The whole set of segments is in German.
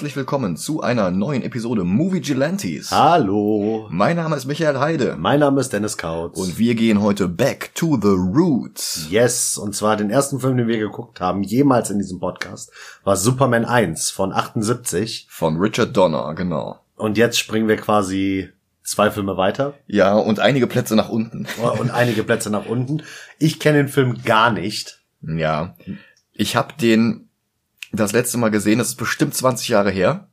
Herzlich willkommen zu einer neuen Episode Movie Gelantes. Hallo. Mein Name ist Michael Heide. Mein Name ist Dennis Kautz. Und wir gehen heute back to the roots. Yes, und zwar den ersten Film, den wir geguckt haben, jemals in diesem Podcast, war Superman 1 von 78. Von Richard Donner, genau. Und jetzt springen wir quasi zwei Filme weiter. Ja, und einige Plätze nach unten. Und einige Plätze nach unten. Ich kenne den Film gar nicht. Ja. Ich habe den das letzte Mal gesehen, das ist bestimmt 20 Jahre her.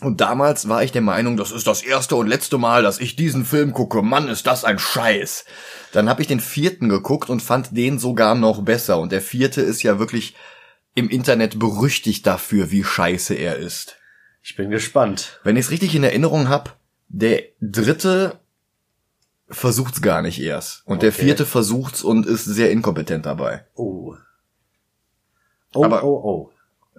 Und damals war ich der Meinung, das ist das erste und letzte Mal, dass ich diesen Film gucke. Mann, ist das ein Scheiß. Dann habe ich den vierten geguckt und fand den sogar noch besser. Und der vierte ist ja wirklich im Internet berüchtigt dafür, wie scheiße er ist. Ich bin gespannt. Wenn ich es richtig in Erinnerung habe, der dritte versucht's gar nicht erst. Und der Okay. vierte versucht's und ist sehr inkompetent dabei. Oh. Oh, Aber- oh, oh.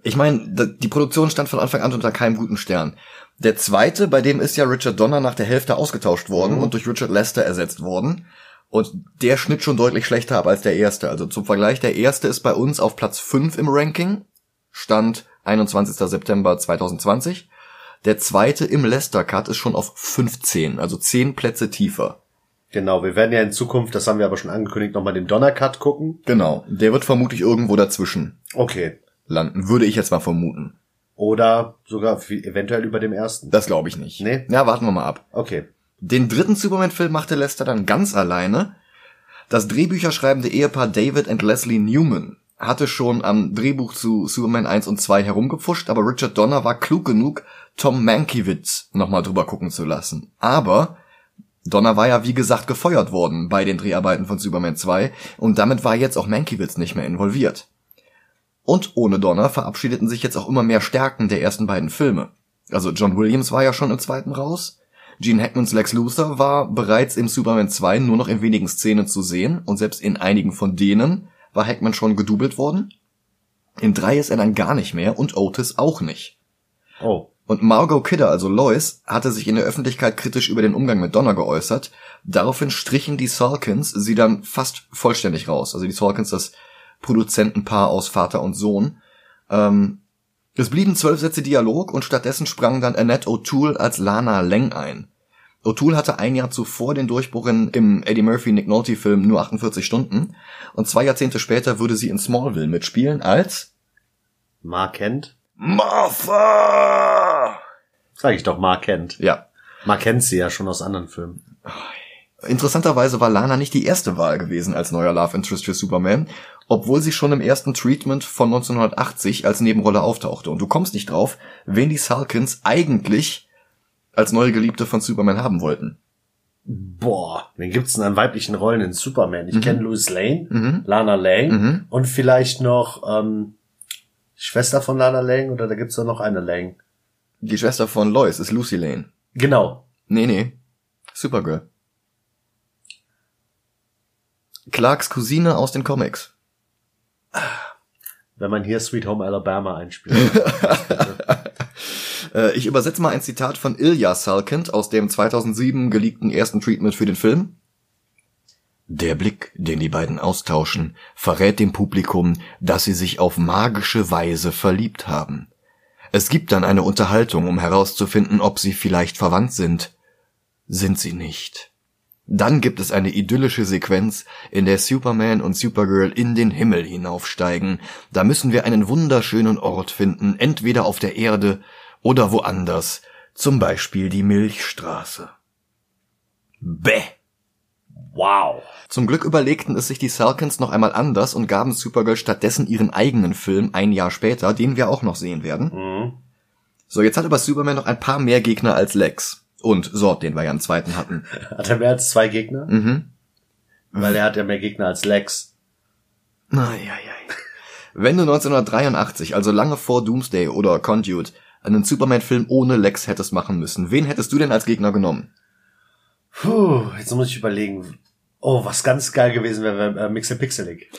Ich meine, die Produktion stand von Anfang an unter keinem guten Stern. Der zweite, bei dem ist ja Richard Donner nach der Hälfte ausgetauscht worden und durch Richard Lester ersetzt worden. Und der schnitt schon deutlich schlechter ab als der erste. Also zum Vergleich, der erste ist bei uns auf Platz 5 im Ranking. Stand 21. September 2020. Der zweite im Lester Cut ist schon auf 15, also 10 Plätze tiefer. Genau, wir werden ja in Zukunft, das haben wir aber schon angekündigt, nochmal den Donnercut gucken. Genau. Der wird vermutlich irgendwo dazwischen Okay. Landen, würde ich jetzt mal vermuten. Oder sogar eventuell über dem ersten. Das glaube ich nicht. Nee? Ja, warten wir mal ab. Okay. Den dritten Superman-Film machte Lester dann ganz alleine. Das Drehbücherschreibende Ehepaar David und Leslie Newman hatte schon am Drehbuch zu Superman 1 und 2 herumgepfuscht, aber Richard Donner war klug genug, Tom Mankiewicz nochmal drüber gucken zu lassen. Aber Donner war ja wie gesagt gefeuert worden bei den Dreharbeiten von Superman 2 und damit war jetzt auch Mankiewicz nicht mehr involviert. Und ohne Donner verabschiedeten sich jetzt auch immer mehr Stärken der ersten beiden Filme. Also John Williams war ja schon im zweiten raus. Gene Hackmans Lex Luthor war bereits im Superman 2 nur noch in wenigen Szenen zu sehen und selbst in einigen von denen war Hackman schon gedoubelt worden. In 3 ist er dann gar nicht mehr und Otis auch nicht. Oh. Und Margot Kidder, also Lois, hatte sich in der Öffentlichkeit kritisch über den Umgang mit Donner geäußert. Daraufhin strichen die Salkins sie dann fast vollständig raus. Also die Salkins, das Produzentenpaar aus Vater und Sohn. Ähm, es blieben zwölf Sätze Dialog und stattdessen sprang dann Annette O'Toole als Lana Lang ein. O'Toole hatte ein Jahr zuvor den Durchbruch in, im Eddie Murphy Nick Nolte Film nur 48 Stunden und zwei Jahrzehnte später würde sie in Smallville mitspielen als Mark Kent? Martha. Sag ich doch, Mark Kent. Ja, Mark kennt sie ja schon aus anderen Filmen. Interessanterweise war Lana nicht die erste Wahl gewesen als neuer Love Interest für Superman, obwohl sie schon im ersten Treatment von 1980 als Nebenrolle auftauchte. Und du kommst nicht drauf, wen die Salkins eigentlich als neue Geliebte von Superman haben wollten. Boah, wen gibt's denn an weiblichen Rollen in Superman? Ich kenne Louis Lane, Mhm. Lana Lang Mhm. und vielleicht noch ähm, Schwester von Lana Lang oder da gibt's da noch eine Lang. Die Schwester von Lois ist Lucy Lane. Genau. Nee, nee. Supergirl. Clarks Cousine aus den Comics. Wenn man hier Sweet Home Alabama einspielt. Äh, ich übersetze mal ein Zitat von Ilya Salkind aus dem 2007 geleakten ersten Treatment für den Film. Der Blick, den die beiden austauschen, verrät dem Publikum, dass sie sich auf magische Weise verliebt haben. Es gibt dann eine Unterhaltung, um herauszufinden, ob sie vielleicht verwandt sind. Sind sie nicht. Dann gibt es eine idyllische Sequenz, in der Superman und Supergirl in den Himmel hinaufsteigen. Da müssen wir einen wunderschönen Ort finden, entweder auf der Erde oder woanders, zum Beispiel die Milchstraße. Bäh! wow. Zum Glück überlegten es sich die Salkins noch einmal anders und gaben Supergirl stattdessen ihren eigenen Film ein Jahr später, den wir auch noch sehen werden. Mhm. So, jetzt hat aber Superman noch ein paar mehr Gegner als Lex. Und Sort, den wir ja im zweiten hatten. Hat er mehr als zwei Gegner? Mhm. Weil er hat ja mehr Gegner als Lex. Eieiei. Wenn du 1983, also lange vor Doomsday oder Conduit, einen Superman-Film ohne Lex hättest machen müssen, wen hättest du denn als Gegner genommen? Puh, jetzt muss ich überlegen. Oh, was ganz geil gewesen wäre, wäre äh, Mixelpixelig.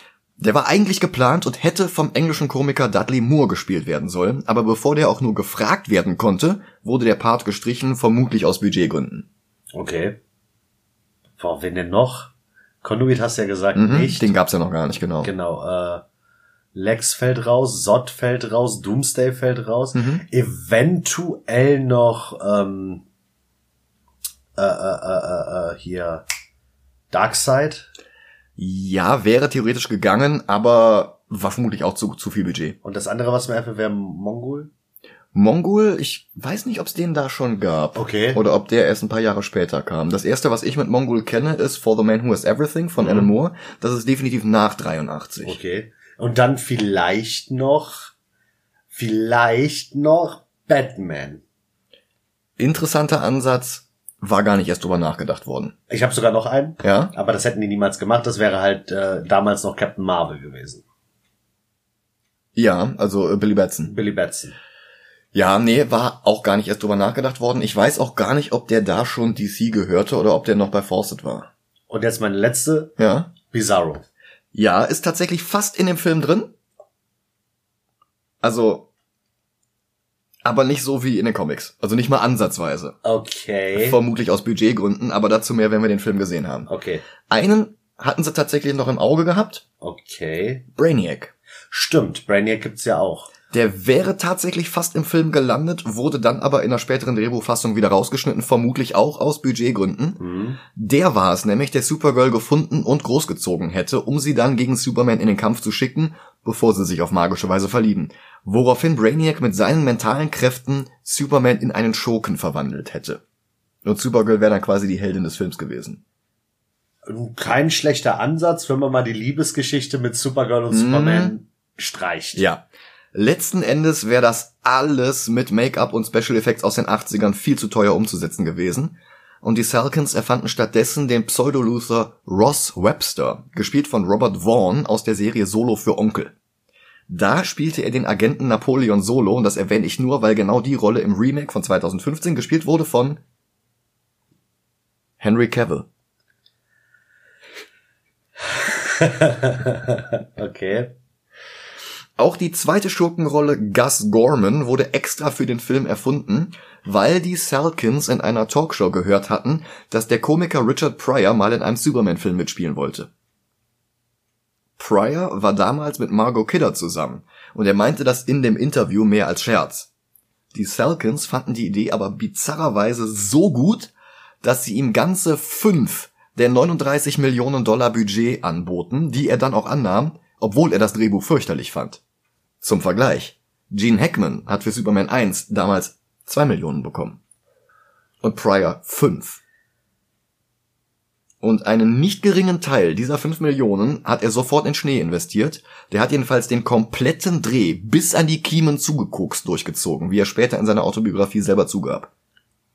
Der war eigentlich geplant und hätte vom englischen Komiker Dudley Moore gespielt werden sollen, aber bevor der auch nur gefragt werden konnte, wurde der Part gestrichen, vermutlich aus Budgetgründen. Okay. Boah, wen denn noch? Conduit hast du ja gesagt, Mhm, nicht. Den gab's ja noch gar nicht, genau. Genau, äh, Lex fällt raus, Zod fällt raus, Doomsday fällt raus, eventuell noch ähm, äh, äh, äh, äh, hier Darkseid Ja, wäre theoretisch gegangen, aber war vermutlich auch zu, zu viel Budget. und das andere, was mir einfällt, wäre Mongol. Mongol, ich weiß nicht, ob es den da schon gab. Okay. Oder ob der erst ein paar Jahre später kam. Das erste, was ich mit Mongol kenne, ist For the Man Who Has Everything von Alan Moore. Das ist definitiv nach 83. Okay. Und dann vielleicht noch, vielleicht noch Batman. Interessanter Ansatz, war gar nicht erst drüber nachgedacht worden. Ich habe sogar noch einen, Ja? aber das hätten die niemals gemacht. Das wäre halt äh, damals noch Captain Marvel gewesen. Ja, also äh, Billy Batson. Billy Batson. Ja, nee, war auch gar nicht erst drüber nachgedacht worden. Ich weiß auch gar nicht, ob der da schon DC gehörte oder ob der noch bei Fawcett war. Und jetzt meine letzte, Ja? Bizarro. Ja, ist tatsächlich fast in dem Film drin. Also, aber nicht so wie in den Comics. Also nicht mal ansatzweise. Okay. Vermutlich aus Budgetgründen, aber dazu mehr, wenn wir den Film gesehen haben. Okay. Einen hatten sie tatsächlich noch im Auge gehabt. Okay. Brainiac. Stimmt, Brainiac gibt's ja auch. Der wäre tatsächlich fast im Film gelandet, wurde dann aber in einer späteren Drehbuchfassung wieder rausgeschnitten, vermutlich auch aus Budgetgründen. Mhm. Der war es nämlich, der Supergirl gefunden und großgezogen hätte, um sie dann gegen Superman in den Kampf zu schicken, bevor sie sich auf magische Weise verlieben. Woraufhin Brainiac mit seinen mentalen Kräften Superman in einen Schurken verwandelt hätte. Und Supergirl wäre dann quasi die Heldin des Films gewesen. Kein schlechter Ansatz, wenn man mal die Liebesgeschichte mit Supergirl und Mhm. Superman streicht. Ja. Letzten Endes wäre das alles mit Make-up und Special Effects aus den 80ern viel zu teuer umzusetzen gewesen. Und die Salkins erfanden stattdessen den Pseudo-Luther Ross Webster, gespielt von Robert Vaughn aus der Serie Solo für Onkel. Da spielte er den Agenten Napoleon Solo, und das erwähne ich nur, weil genau die Rolle im Remake von 2015 gespielt wurde von Henry Cavill. Okay. Auch die zweite Schurkenrolle Gus Gorman wurde extra für den Film erfunden, weil die Salkins in einer Talkshow gehört hatten, dass der Komiker Richard Pryor mal in einem Superman-Film mitspielen wollte. Pryor war damals mit Margot Kidder zusammen und er meinte das in dem Interview mehr als Scherz. Die Salkins fanden die Idee aber bizarrerweise so gut, dass sie ihm ganze fünf der 39 Millionen Dollar Budget anboten, die er dann auch annahm, obwohl er das Drehbuch fürchterlich fand. Zum Vergleich, Gene Hackman hat für Superman 1 damals 2 Millionen bekommen. Und Pryor 5. Und einen nicht geringen Teil dieser 5 Millionen hat er sofort in Schnee investiert. Der hat jedenfalls den kompletten Dreh bis an die Kiemen zugekokst durchgezogen, wie er später in seiner Autobiografie selber zugab.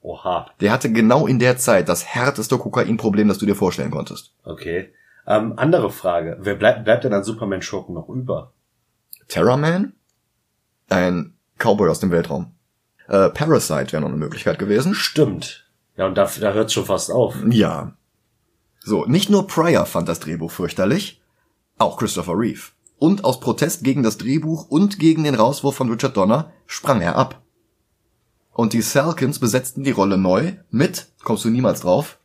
Oha. Der hatte genau in der Zeit das härteste Kokainproblem, das du dir vorstellen konntest. Okay. Ähm, andere Frage. Wer bleibt, bleibt denn an Superman-Schurken noch über? Terrorman? Ein Cowboy aus dem Weltraum. Äh, Parasite wäre noch eine Möglichkeit gewesen. Stimmt. Ja, und da, da hört's schon fast auf. Ja. So, nicht nur Pryor fand das Drehbuch fürchterlich, auch Christopher Reeve. Und aus Protest gegen das Drehbuch und gegen den Rauswurf von Richard Donner sprang er ab. Und die Salkins besetzten die Rolle neu mit, kommst du niemals drauf,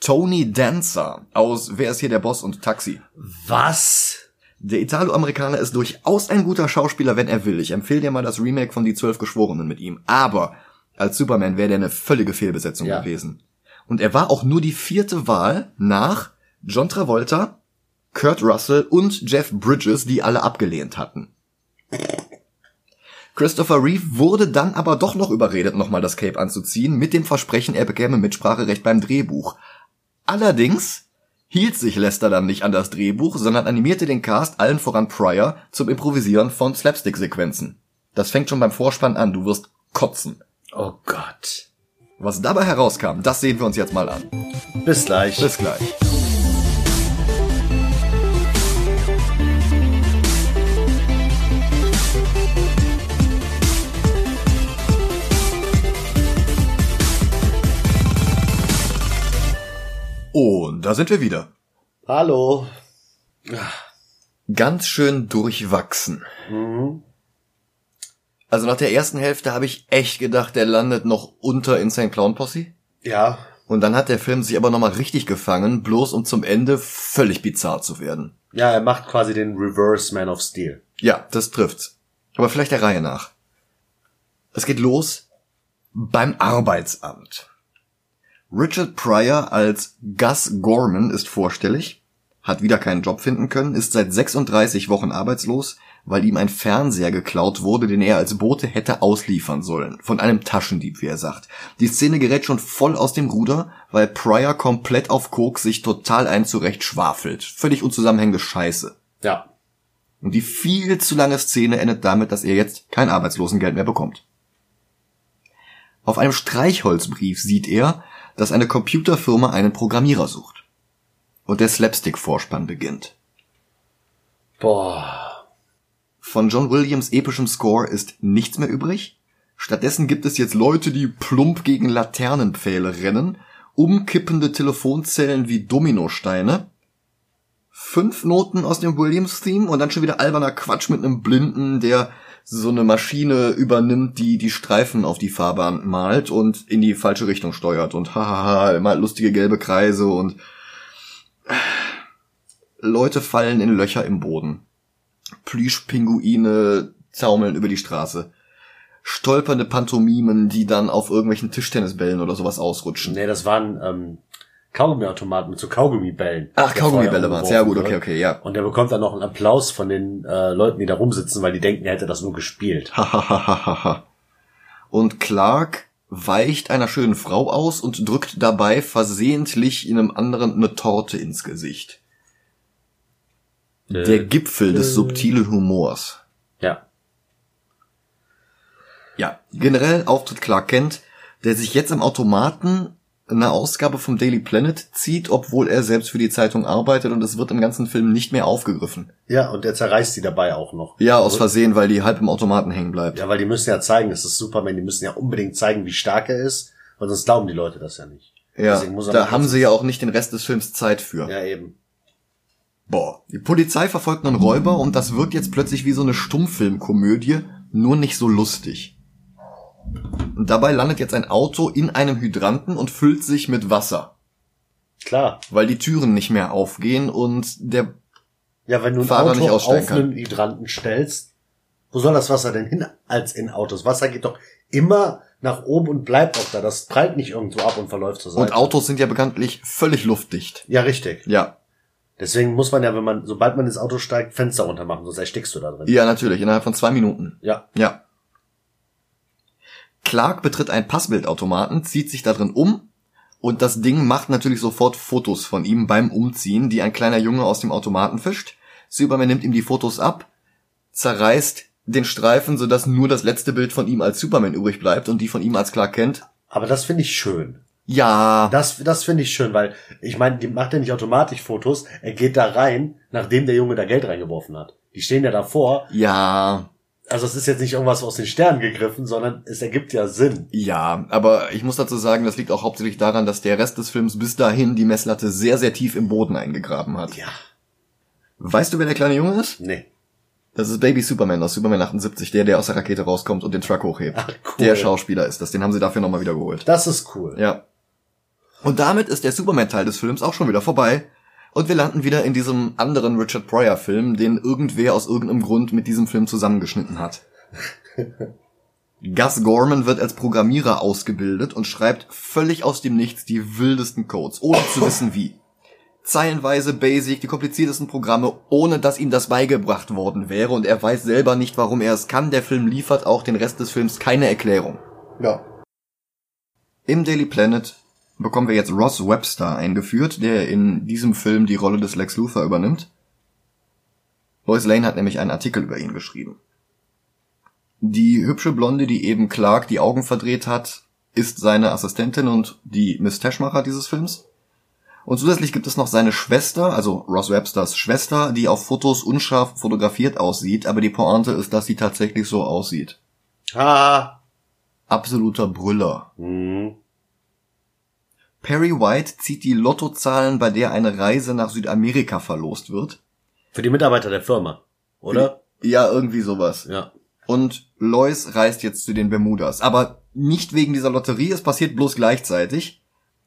Tony Dancer aus Wer ist hier der Boss und Taxi. Was? Der Italo-Amerikaner ist durchaus ein guter Schauspieler, wenn er will. Ich empfehle dir mal das Remake von Die Zwölf Geschworenen mit ihm. Aber als Superman wäre der eine völlige Fehlbesetzung Ja. gewesen. Und er war auch nur die vierte Wahl nach John Travolta, Kurt Russell und Jeff Bridges, die alle abgelehnt hatten. Christopher Reeve wurde dann aber doch noch überredet, nochmal das Cape anzuziehen, mit dem Versprechen, er bekäme Mitspracherecht beim Drehbuch. Allerdings hielt sich Lester dann nicht an das Drehbuch, sondern animierte den Cast allen voran Pryor zum Improvisieren von Slapstick-Sequenzen. Das fängt schon beim Vorspann an, du wirst kotzen. Oh Gott. Was dabei herauskam, das sehen wir uns jetzt mal an. Bis gleich. Bis gleich. Und da sind wir wieder. Hallo. Ganz schön durchwachsen. Mhm. Also nach der ersten Hälfte habe ich echt gedacht, der landet noch unter Insane Clown Posse. Ja. Und dann hat der Film sich aber nochmal richtig gefangen, bloß um zum Ende völlig bizarr zu werden. Ja, er macht quasi den Reverse Man of Steel. Ja, das trifft's. Aber vielleicht der Reihe nach. Es geht los beim Arbeitsamt. Richard Pryor als Gus Gorman ist vorstellig, hat wieder keinen Job finden können, ist seit 36 Wochen arbeitslos, weil ihm ein Fernseher geklaut wurde, den er als Bote hätte ausliefern sollen. Von einem Taschendieb, wie er sagt. Die Szene gerät schon voll aus dem Ruder, weil Pryor komplett auf Koks sich total ein zurecht schwafelt. Völlig unzusammenhängende Scheiße. Ja. Und die viel zu lange Szene endet damit, dass er jetzt kein Arbeitslosengeld mehr bekommt. Auf einem Streichholzbrief sieht er, dass eine Computerfirma einen Programmierer sucht. Und der Slapstick-Vorspann beginnt. Boah. Von John Williams epischem Score ist nichts mehr übrig. Stattdessen gibt es jetzt Leute, die plump gegen Laternenpfähle rennen, umkippende Telefonzellen wie Dominosteine, fünf Noten aus dem Williams-Theme und dann schon wieder alberner Quatsch mit einem Blinden, der so eine Maschine übernimmt, die die Streifen auf die Fahrbahn malt und in die falsche Richtung steuert und hahaha, immer lustige gelbe Kreise und Leute fallen in Löcher im Boden. Plüschpinguine zaumeln über die Straße. Stolpernde Pantomimen, die dann auf irgendwelchen Tischtennisbällen oder sowas ausrutschen. Nee, das waren ähm, Kaugummiautomaten mit so Kaugummibällen. Ach, Kaugummibälle waren's. Ja, gut, okay, okay, ja. Und der bekommt dann noch einen Applaus von den äh, Leuten, die da rumsitzen, weil die denken, er hätte das nur gespielt. Und Clark weicht einer schönen Frau aus und drückt dabei versehentlich in einem anderen eine Torte ins Gesicht. Der Gipfel des subtilen Humors. Ja. Ja, generell auftritt Clark Kent, der sich jetzt am Automaten eine Ausgabe vom Daily Planet zieht, obwohl er selbst für die Zeitung arbeitet und es wird im ganzen Film nicht mehr aufgegriffen. Ja, und der zerreißt sie dabei auch noch. Ja, aus Versehen, weil die halb im Automaten hängen bleibt. Ja, weil die müssen ja zeigen, das ist Superman, die müssen ja unbedingt zeigen, wie stark er ist, weil sonst glauben die Leute das ja nicht. Ja, er da haben sie ja auch nicht den Rest des Films Zeit für. Ja, eben. Boah. Die Polizei verfolgt einen Räuber und das wirkt jetzt plötzlich wie so eine Stummfilmkomödie, nur nicht so lustig. Und dabei landet jetzt ein Auto in einem Hydranten und füllt sich mit Wasser, Klar. weil die Türen nicht mehr aufgehen und der Ja, wenn du ein Fahrer Auto auf kann. einen Hydranten stellst, wo soll das Wasser denn hin als in Autos? Wasser geht doch immer nach oben und bleibt auch da. Das prallt nicht irgendwo ab und verläuft zur Seite. und Autos sind ja bekanntlich völlig luftdicht. Ja, richtig. Ja, Deswegen muss man ja, wenn man, sobald man ins Auto steigt, Fenster runter machen, sonst erstickst du da drin. ja natürlich innerhalb von zwei Minuten. Ja. Ja. Clark betritt einen Passbildautomaten, zieht sich da drin um und das Ding macht natürlich sofort Fotos von ihm beim Umziehen, die ein kleiner Junge aus dem Automaten fischt. Superman nimmt ihm die Fotos ab, zerreißt den Streifen, sodass nur das letzte Bild von ihm als Superman übrig bleibt und die von ihm als Clark Kent. Aber das finde ich schön. Ja, Das, das finde ich schön, weil ich meine, die macht ja nicht automatisch Fotos. Er geht da rein, nachdem der Junge da Geld reingeworfen hat. Die stehen ja davor. ja, Also es ist jetzt nicht irgendwas aus den Sternen gegriffen, sondern es ergibt ja Sinn. ja, aber ich muss dazu sagen, das liegt auch hauptsächlich daran, dass der Rest des Films bis dahin die Messlatte sehr, sehr tief im Boden eingegraben hat. Ja. Weißt du, wer der kleine Junge ist? Nee. Das ist Baby Superman aus Superman 78, der, der aus der Rakete rauskommt und den Truck hochhebt. Ach, cool. Der Schauspieler ist das, den haben sie dafür nochmal wiedergeholt. Das ist cool. Ja. Und damit ist der Superman-Teil des Films auch schon wieder vorbei. Und wir landen wieder in diesem anderen Richard Pryor-Film, den irgendwer aus irgendeinem Grund mit diesem Film zusammengeschnitten hat. Gus Gorman wird als Programmierer ausgebildet und schreibt völlig aus dem Nichts die wildesten Codes, ohne zu wissen wie. Zeilenweise Basic, die kompliziertesten Programme, ohne dass ihm das beigebracht worden wäre und er weiß selber nicht, warum er es kann. Der Film liefert auch den Rest des Films keine Erklärung. Ja. Im Daily Planet bekommen wir jetzt Ross Webster eingeführt, der in diesem Film die Rolle des Lex Luthor übernimmt. Lois Lane hat nämlich einen Artikel über ihn geschrieben. Die hübsche Blonde, die eben Clark die Augen verdreht hat, ist seine Assistentin und die Miss Teschmacher dieses Films. Und zusätzlich gibt es noch seine Schwester, also Ross Websters Schwester, die auf Fotos unscharf fotografiert aussieht, aber die Pointe ist, dass sie tatsächlich so aussieht. Ha. Absoluter Brüller. Hm. Perry White zieht die Lottozahlen, bei der eine Reise nach Südamerika verlost wird. Für die Mitarbeiter der Firma, oder? Ja, irgendwie sowas. Ja. Und Lois reist jetzt zu den Bermudas. Aber nicht wegen dieser Lotterie, es passiert bloß gleichzeitig.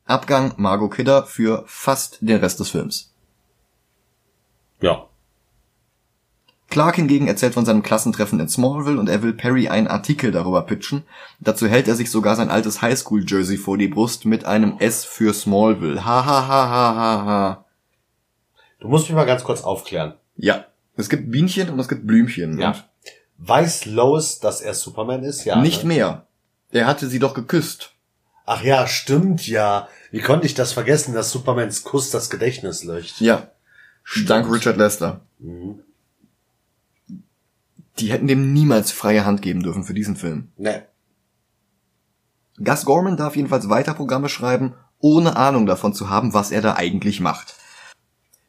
Abgang Margot Kidder für fast den Rest des Films. Ja. Clark hingegen erzählt von seinem Klassentreffen in Smallville und er will Perry einen Artikel darüber pitchen. Dazu hält er sich sogar sein altes Highschool-Jersey vor die Brust mit einem S für Smallville. Ha ha ha ha ha ha. Du musst mich mal ganz kurz aufklären. Ja. Es gibt Bienchen und es gibt Blümchen. Ja. Und Weiß Lois, dass er Superman ist? Ja. nicht ne? mehr. Er hatte sie doch geküsst. Ach ja, stimmt ja. Wie konnte ich das vergessen, dass Supermans Kuss das Gedächtnis löscht? Ja. Dank Richard Lester. Mhm. Die hätten dem niemals freie Hand geben dürfen für diesen Film. Ne. Gus Gorman darf jedenfalls weiter Programme schreiben, ohne Ahnung davon zu haben, was er da eigentlich macht.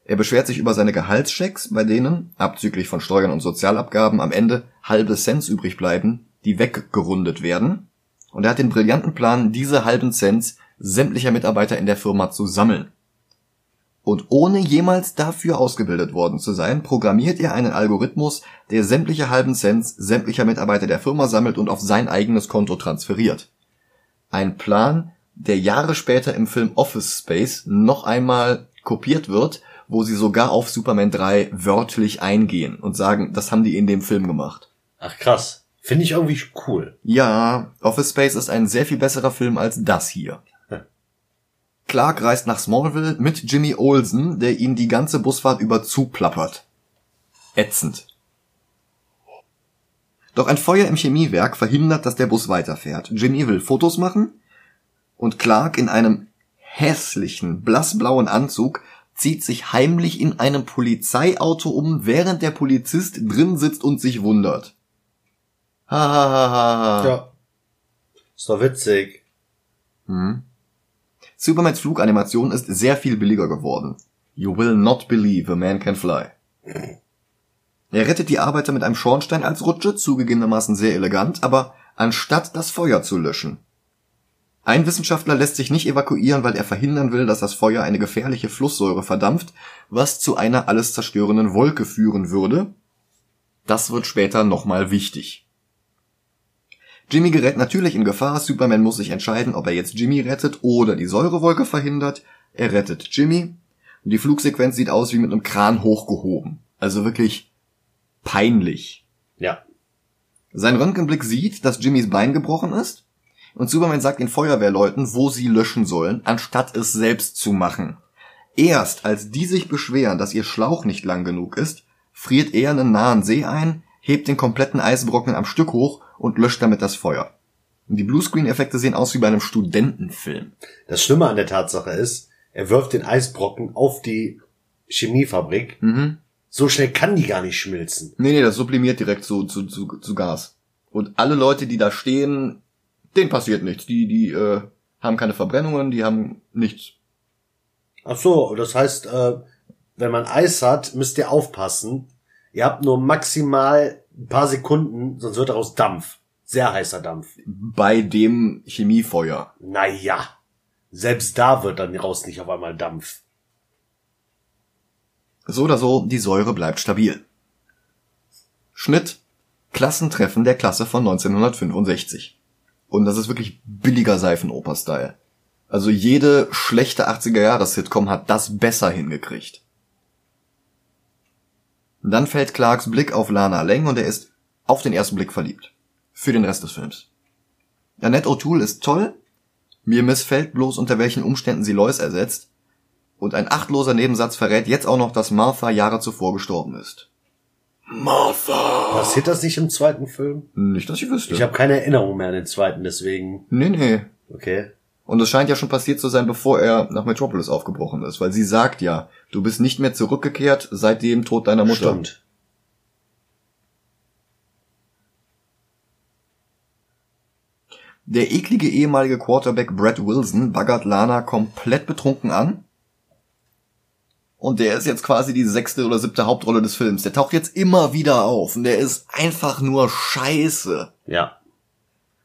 Er beschwert sich über seine Gehaltschecks, bei denen, abzüglich von Steuern und Sozialabgaben, am Ende halbe Cents übrig bleiben, die weggerundet werden. Und er hat den brillanten Plan, diese halben Cents sämtlicher Mitarbeiter in der Firma zu sammeln. Und ohne jemals dafür ausgebildet worden zu sein, programmiert er einen Algorithmus, der sämtliche halben Cents sämtlicher Mitarbeiter der Firma sammelt und auf sein eigenes Konto transferiert. Ein Plan, der Jahre später im Film Office Space noch einmal kopiert wird, wo sie sogar auf Superman 3 wörtlich eingehen und sagen, das haben die in dem Film gemacht. Ach krass. Finde ich irgendwie cool. Ja, Office Space ist ein sehr viel besserer Film als das hier. Clark reist nach Smallville mit Jimmy Olsen, der ihn die ganze Busfahrt über zuplappert. Ätzend. Doch ein Feuer im Chemiewerk verhindert, dass der Bus weiterfährt. Jimmy will Fotos machen und Clark in einem hässlichen, blassblauen Anzug zieht sich heimlich in einem Polizeiauto um, während der Polizist drin sitzt und sich wundert. Ha ha ha ha ha. Ja. Ist doch witzig. Hm. Supermans Fluganimation ist sehr viel billiger geworden. You will not believe a man can fly. Er rettet die Arbeiter mit einem Schornstein als Rutsche, zugegebenermaßen sehr elegant, aber anstatt das Feuer zu löschen. Ein Wissenschaftler lässt sich nicht evakuieren, weil er verhindern will, dass das Feuer eine gefährliche Flusssäure verdampft, was zu einer alles zerstörenden Wolke führen würde. Das wird später nochmal wichtig. Jimmy gerät natürlich in Gefahr. Superman muss sich entscheiden, ob er jetzt Jimmy rettet oder die Säurewolke verhindert. Er rettet Jimmy. Und die Flugsequenz sieht aus wie mit einem Kran hochgehoben. Also wirklich peinlich. Ja. Sein Röntgenblick sieht, dass Jimmys Bein gebrochen ist. Und Superman sagt den Feuerwehrleuten, wo sie löschen sollen, anstatt es selbst zu machen. Erst als die sich beschweren, dass ihr Schlauch nicht lang genug ist, friert er einen nahen See ein, hebt den kompletten Eisbrocken am Stück hoch und löscht damit das Feuer. Die Bluescreen-Effekte sehen aus wie bei einem Studentenfilm. Das Schlimme an der Tatsache ist, er wirft den Eisbrocken auf die Chemiefabrik. Mhm. So schnell kann die gar nicht schmilzen. Nee, nee, das sublimiert direkt zu, zu, zu, zu Gas. Und alle Leute, die da stehen, denen passiert nichts. Die, die äh, haben keine Verbrennungen, die haben nichts. Ach so, das heißt, äh, wenn man Eis hat, müsst ihr aufpassen. Ihr habt nur maximal ein paar Sekunden, sonst wird daraus Dampf. Sehr heißer Dampf. Bei dem Chemiefeuer. Naja, selbst da wird dann raus nicht auf einmal Dampf. So oder so, die Säure bleibt stabil. Schnitt. Klassentreffen der Klasse von 1965. Und das ist wirklich billiger Seifenoper-Style. Also jede schlechte 80er-Jahres-Sitcom hat das besser hingekriegt. Dann fällt Clarks Blick auf Lana Lang und er ist auf den ersten Blick verliebt. Für den Rest des Films. Annette O'Toole ist toll. Mir missfällt bloß, unter welchen Umständen sie Lois ersetzt. Und ein achtloser Nebensatz verrät jetzt auch noch, dass Martha Jahre zuvor gestorben ist. Martha! Passiert das nicht im zweiten Film? Nicht, dass ich wüsste. Ich habe keine Erinnerung mehr an den zweiten, deswegen. nee, nee. Okay. Und es scheint ja schon passiert zu sein, bevor er nach Metropolis aufgebrochen ist, weil sie sagt ja, du bist nicht mehr zurückgekehrt seit dem Tod deiner Mutter. Stimmt. Der eklige ehemalige Quarterback Brad Wilson baggert Lana komplett betrunken an. Und der ist jetzt quasi die sechste oder siebte Hauptrolle des Films. Der taucht jetzt immer wieder auf und der ist einfach nur scheiße. Ja.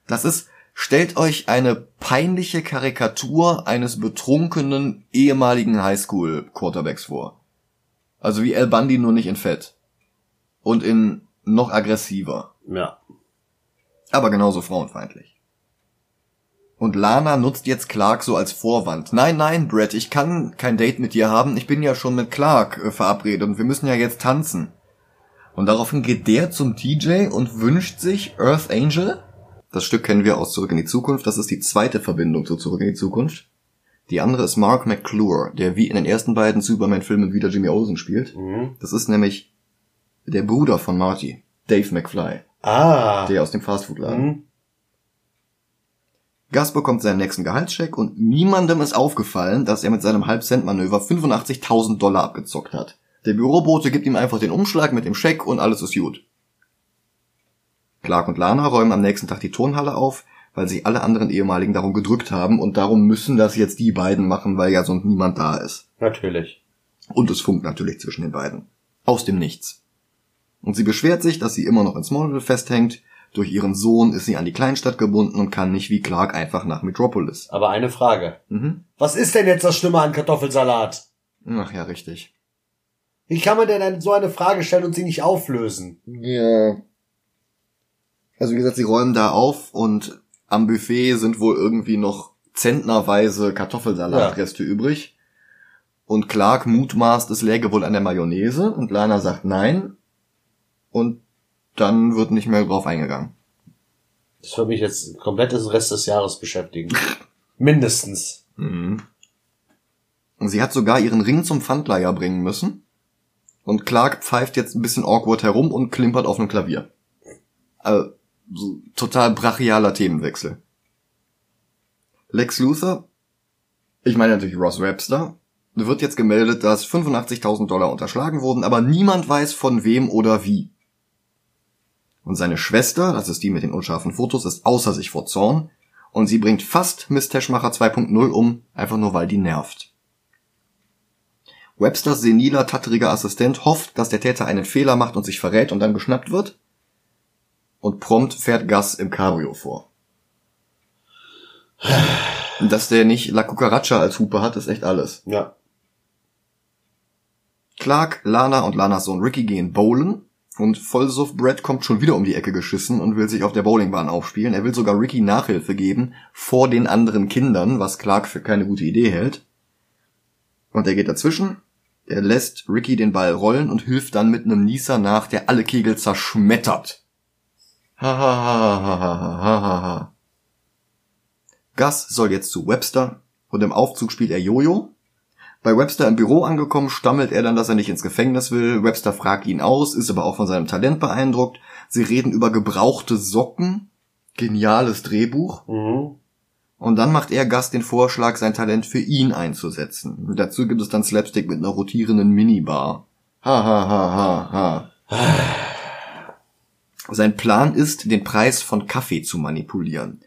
Das ist, stellt euch eine peinliche Karikatur eines betrunkenen ehemaligen Highschool-Quarterbacks vor. Also wie Al Bundy nur nicht in Fett. Und in noch aggressiver. Ja. Aber genauso frauenfeindlich. Und Lana nutzt jetzt Clark so als Vorwand. Nein, nein, Brett, ich kann kein Date mit dir haben. Ich bin ja schon mit Clark äh, verabredet und wir müssen ja jetzt tanzen. Und daraufhin geht der zum TJ und wünscht sich Earth Angel. Das Stück kennen wir aus Zurück in die Zukunft. Das ist die zweite Verbindung zu Zurück in die Zukunft. Die andere ist Mark McClure, der wie in den ersten beiden Superman-Filmen wieder Jimmy Olsen spielt. Mhm. Das ist nämlich der Bruder von Marty, Dave McFly, Ah. der aus dem Fastfood-Laden. Mhm. Gus bekommt seinen nächsten Gehaltscheck und niemandem ist aufgefallen, dass er mit seinem Halbcent-Manöver 85.000 Dollar abgezockt hat. Der Bürobote gibt ihm einfach den Umschlag mit dem Scheck und alles ist gut. Clark und Lana räumen am nächsten Tag die Turnhalle auf, weil sich alle anderen ehemaligen darum gedrückt haben und darum müssen das jetzt die beiden machen, weil ja sonst niemand da ist. Natürlich. Und es funkt natürlich zwischen den beiden. Aus dem Nichts. Und sie beschwert sich, dass sie immer noch in Smallville festhängt. Durch ihren Sohn ist sie an die Kleinstadt gebunden und kann nicht wie Clark einfach nach Metropolis. Aber eine Frage. Mhm. Was ist denn jetzt das Schlimme an Kartoffelsalat? Ach ja, richtig. Wie kann man denn so eine Frage stellen und sie nicht auflösen? Ja. Also wie gesagt, sie räumen da auf und am Buffet sind wohl irgendwie noch zentnerweise Kartoffelsalatreste übrig. Und Clark mutmaßt, es läge wohl an der Mayonnaise und Lana sagt nein. Und dann wird nicht mehr drauf eingegangen. Das wird mich jetzt komplett den Rest des Jahres beschäftigen. Mindestens. Mhm. Und sie hat sogar ihren Ring zum Pfandleiher bringen müssen. Und Clark pfeift jetzt ein bisschen awkward herum und klimpert auf einem Klavier. Also, so total brachialer Themenwechsel. Lex Luthor, ich meine natürlich Ross Webster, wird jetzt gemeldet, dass 85.000 Dollar unterschlagen wurden, aber niemand weiß von wem oder wie. Und seine Schwester, das ist die mit den unscharfen Fotos, ist außer sich vor Zorn und sie bringt fast Miss Teschmacher 2.0 um, einfach nur weil die nervt. Websters seniler, tatteriger Assistent hofft, dass der Täter einen Fehler macht und sich verrät und dann geschnappt wird. Und prompt fährt Gus im Cabrio vor. Dass der nicht La Cucaracha als Hupe hat, ist echt alles. Ja. Clark, Lana und Lanas Sohn Ricky gehen bowlen und Vollsuff Brett kommt schon wieder um die Ecke geschissen und will sich auf der Bowlingbahn aufspielen. Er will sogar Ricky Nachhilfe geben vor den anderen Kindern, was Clark für keine gute Idee hält. Und er geht dazwischen, er lässt Ricky den Ball rollen und hilft dann mit einem Nieser nach, der alle Kegel zerschmettert. Ha ha ha ha ha ha ha ha. Gus soll jetzt zu Webster und im Aufzug spielt er Jojo, bei Webster im Büro angekommen, stammelt er dann, dass er nicht ins Gefängnis will. Webster fragt ihn aus, ist aber auch von seinem Talent beeindruckt. Sie reden über gebrauchte Socken. Geniales Drehbuch. Mhm. Und dann macht er Gast den Vorschlag, sein Talent für ihn einzusetzen. Dazu gibt es dann Slapstick mit einer rotierenden Minibar. Ha ha ha ha ha. Sein Plan ist, den Preis von Kaffee zu manipulieren.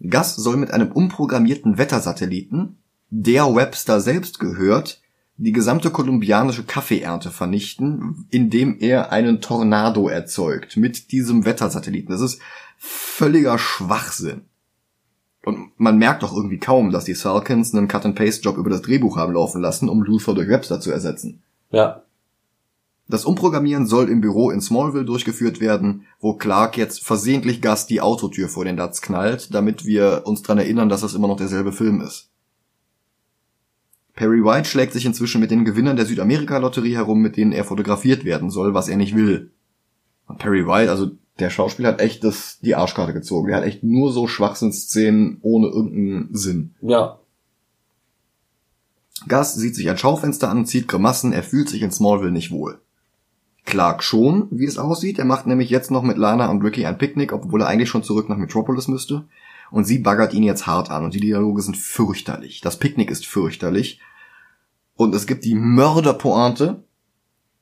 Gus soll mit einem umprogrammierten Wettersatelliten, der Webster selbst gehört, die gesamte kolumbianische Kaffeeernte vernichten, indem er einen Tornado erzeugt mit diesem Wettersatelliten. Das ist völliger Schwachsinn. Und man merkt doch irgendwie kaum, dass die Salkins einen Cut-and-Paste-Job über das Drehbuch haben laufen lassen, um Luthor durch Webster zu ersetzen. Ja. Das Umprogrammieren soll im Büro in Smallville durchgeführt werden, wo Clark jetzt versehentlich Gast die Autotür vor den Datz knallt, damit wir uns dran erinnern, dass das immer noch derselbe Film ist. Perry White schlägt sich inzwischen mit den Gewinnern der Südamerika-Lotterie herum, mit denen er fotografiert werden soll, was er nicht will. Und Perry White, also der Schauspieler hat echt das, die Arschkarte gezogen. Der hat echt nur so Schwachsinnsszenen ohne irgendeinen Sinn. Ja. Gus sieht sich ein Schaufenster an, zieht Grimassen, er fühlt sich in Smallville nicht wohl. Clark schon, wie es aussieht. Er macht nämlich jetzt noch mit Lana und Ricky ein Picknick, obwohl er eigentlich schon zurück nach Metropolis müsste. Und sie baggert ihn jetzt hart an und die Dialoge sind fürchterlich. Das Picknick ist fürchterlich. Und es gibt die Mörderpointe.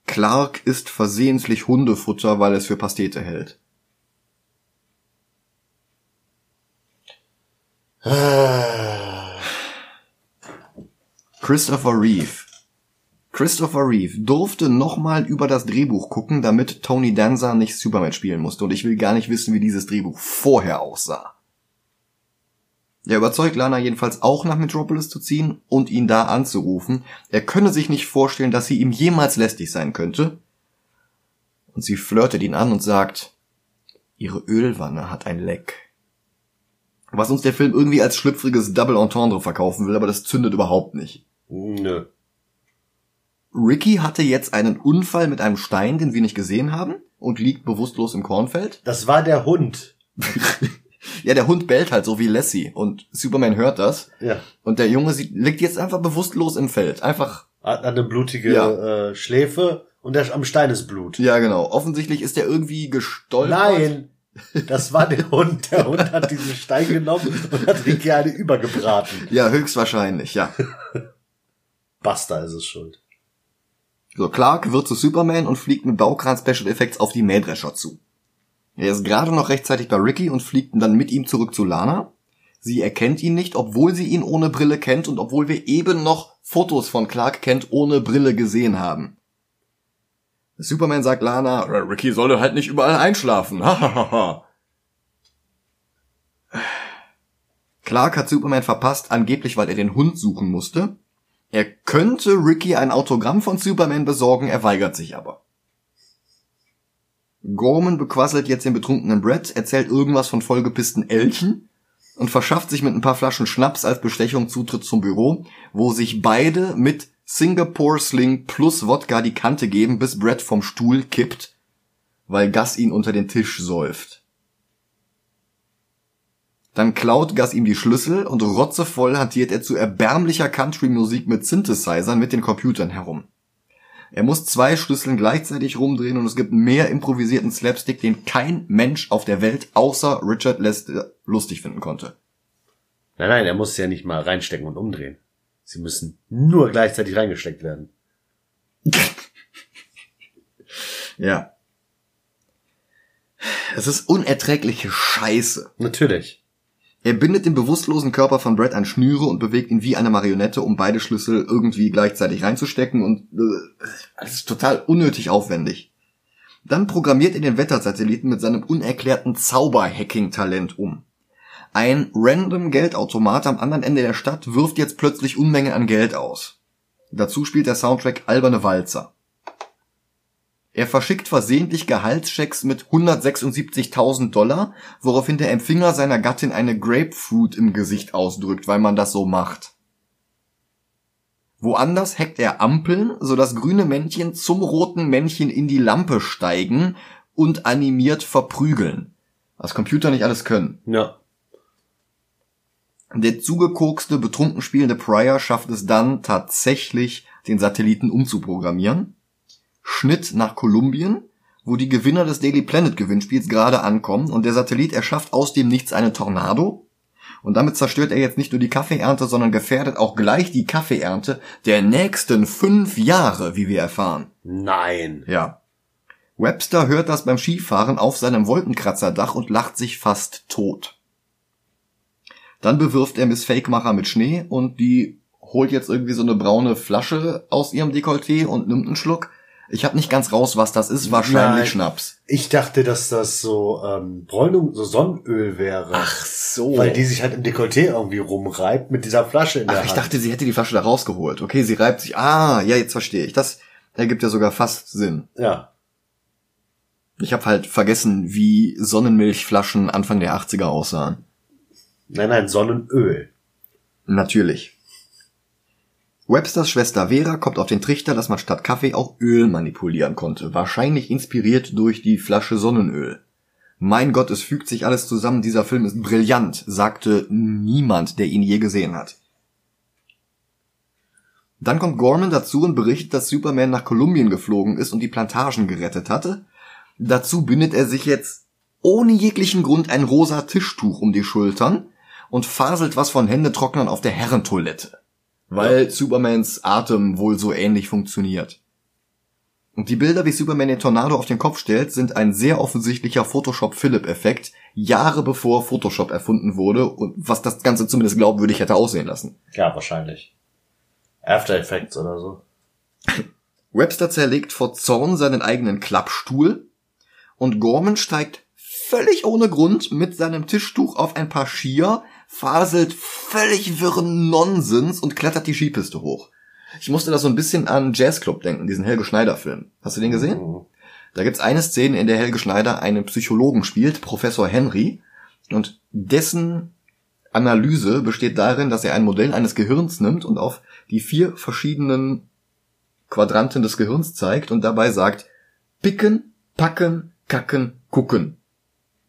Clark isst versehentlich Hundefutter, weil er es für Pastete hält. Christopher Reeve. Christopher Reeve durfte nochmal über das Drehbuch gucken, damit Tony Danza nicht Superman spielen musste. Und ich will gar nicht wissen, wie dieses Drehbuch vorher aussah. Er überzeugt Lana jedenfalls auch nach Metropolis zu ziehen und ihn da anzurufen. Er könne sich nicht vorstellen, dass sie ihm jemals lästig sein könnte. Und sie flirtet ihn an und sagt, ihre Ölwanne hat ein Leck. was uns der Film irgendwie als schlüpfriges Double Entendre verkaufen will, aber das zündet überhaupt nicht. Nö. Ricky hatte jetzt einen Unfall mit einem Stein, den wir nicht gesehen haben, und liegt bewusstlos im Kornfeld. Das war der Hund. Ja, der Hund bellt halt so wie Lassie und Superman hört das. Ja. Und der Junge sieht, liegt jetzt einfach bewusstlos im Feld. Einfach, Hat eine blutige Ja. äh, Schläfe und der, am Stein ist Blut. ja genau. Offensichtlich ist er irgendwie gestolpert. Nein, das war der Hund. Der Hund hat diesen Stein genommen und hat Ricky eine übergebraten. Ja, höchstwahrscheinlich, ja. Buster ist es schuld. So, Clark wird zu Superman und fliegt mit Baukran Special Effects auf die Mähdrescher zu. Er ist gerade noch rechtzeitig bei Ricky und fliegt dann mit ihm zurück zu Lana. Sie erkennt ihn nicht, obwohl sie ihn ohne Brille kennt und obwohl wir eben noch Fotos von Clark Kent ohne Brille gesehen haben. Superman sagt Lana, Ricky solle halt nicht überall einschlafen. Clark hat Superman verpasst, angeblich weil er den Hund suchen musste. Er könnte Ricky ein Autogramm von Superman besorgen, er weigert sich aber. Gorman bequasselt jetzt den betrunkenen Brett, erzählt irgendwas von vollgepissten Elchen und verschafft sich mit ein paar Flaschen Schnaps als Bestechung Zutritt zum Büro, wo sich beide mit Singapore Sling plus Wodka die Kante geben, bis Brett vom Stuhl kippt, weil Gus ihn unter den Tisch säuft. Dann klaut Gus ihm die Schlüssel und rotzevoll hantiert er zu erbärmlicher Country-Musik mit Synthesizern mit den Computern herum. Er muss zwei Schlüsseln gleichzeitig rumdrehen und es gibt mehr improvisierten Slapstick, den kein Mensch auf der Welt außer Richard Lester lustig finden konnte. Nein, nein, er muss ja nicht mal reinstecken und umdrehen. Sie müssen nur gleichzeitig reingesteckt werden. Ja. Es ist unerträgliche Scheiße. Natürlich. Er bindet den bewusstlosen Körper von Brett an Schnüre und bewegt ihn wie eine Marionette, um beide Schlüssel irgendwie gleichzeitig reinzustecken und äh, es ist total unnötig aufwendig. Dann programmiert er den Wettersatelliten mit seinem unerklärten Zauber-Hacking-Talent um. Ein random Geldautomat am anderen Ende der Stadt wirft jetzt plötzlich Unmengen an Geld aus. Dazu spielt der Soundtrack alberne Walzer. Er verschickt versehentlich Gehaltschecks mit 176.000 Dollar, woraufhin der Empfänger seiner Gattin eine Grapefruit im Gesicht ausdrückt, weil man das so macht. Woanders hackt er Ampeln, sodass grüne Männchen zum roten Männchen in die Lampe steigen und animiert verprügeln. Was Computer nicht alles können. Ja. Der zugekokste, betrunken spielende Pryor schafft es dann tatsächlich, den Satelliten umzuprogrammieren. Schnitt nach Kolumbien, wo die Gewinner des Daily Planet Gewinnspiels gerade ankommen und der Satellit erschafft aus dem Nichts einen Tornado. Und damit zerstört er jetzt nicht nur die Kaffeeernte, sondern gefährdet auch gleich die Kaffeeernte der nächsten fünf Jahre, wie wir erfahren. Nein. Ja. Webster hört das beim Skifahren auf seinem Wolkenkratzerdach und lacht sich fast tot. Dann bewirft er Miss Fakemacher mit Schnee und die holt jetzt irgendwie so eine braune Flasche aus ihrem Dekolleté und nimmt einen Schluck. Ich habe nicht ganz raus, was das ist. Wahrscheinlich Nein. Schnaps. Ich dachte, dass das so ähm, Bräunung, so Sonnenöl wäre. so. Weil die sich halt im Dekolleté irgendwie rumreibt mit dieser Flasche in der Ach, ich Hand. dachte, sie hätte die Flasche da rausgeholt. Okay, sie reibt sich. Ah, ja, jetzt verstehe ich. Das ergibt ja sogar fast Sinn. Ja. Ich habe halt vergessen, wie Sonnenmilchflaschen Anfang der 80er aussahen. Nein, nein, Sonnenöl. Natürlich. Websters Schwester Vera kommt auf den Trichter, dass man statt Kaffee auch Öl manipulieren konnte. Wahrscheinlich inspiriert durch die Flasche Sonnenöl. Mein Gott, es fügt sich alles zusammen. Dieser Film ist brillant, sagte niemand, der ihn je gesehen hat. Dann kommt Gorman dazu und berichtet, dass Superman nach Kolumbien geflogen ist und die Plantagen gerettet hatte. Dazu bindet er sich jetzt ohne jeglichen Grund ein rosa Tischtuch um die Schultern und faselt was von Händetrocknern auf der Herrentoilette. Weil Supermans Atem wohl so ähnlich funktioniert. Und die Bilder, wie Superman den Tornado auf den Kopf stellt, sind ein sehr offensichtlicher Photoshop-Philipp-Effekt, Jahre bevor Photoshop erfunden wurde und was das Ganze zumindest glaubwürdig hätte aussehen lassen. Ja, wahrscheinlich. After Effects oder so. Webster zerlegt vor Zorn seinen eigenen Klappstuhl und Gorman steigt völlig ohne Grund mit seinem Tischtuch auf ein paar Skier, faselt völlig wirren Nonsens und klettert die Skipiste hoch. Ich musste da so ein bisschen an Jazzclub denken, diesen Helge Schneider Film. Hast du den gesehen? Mhm. Da gibt's eine Szene, in der Helge Schneider einen Psychologen spielt, Professor Henry, und dessen Analyse besteht darin, dass er ein Modell eines Gehirns nimmt und auf die vier verschiedenen Quadranten des Gehirns zeigt und dabei sagt, picken, packen, kacken, gucken.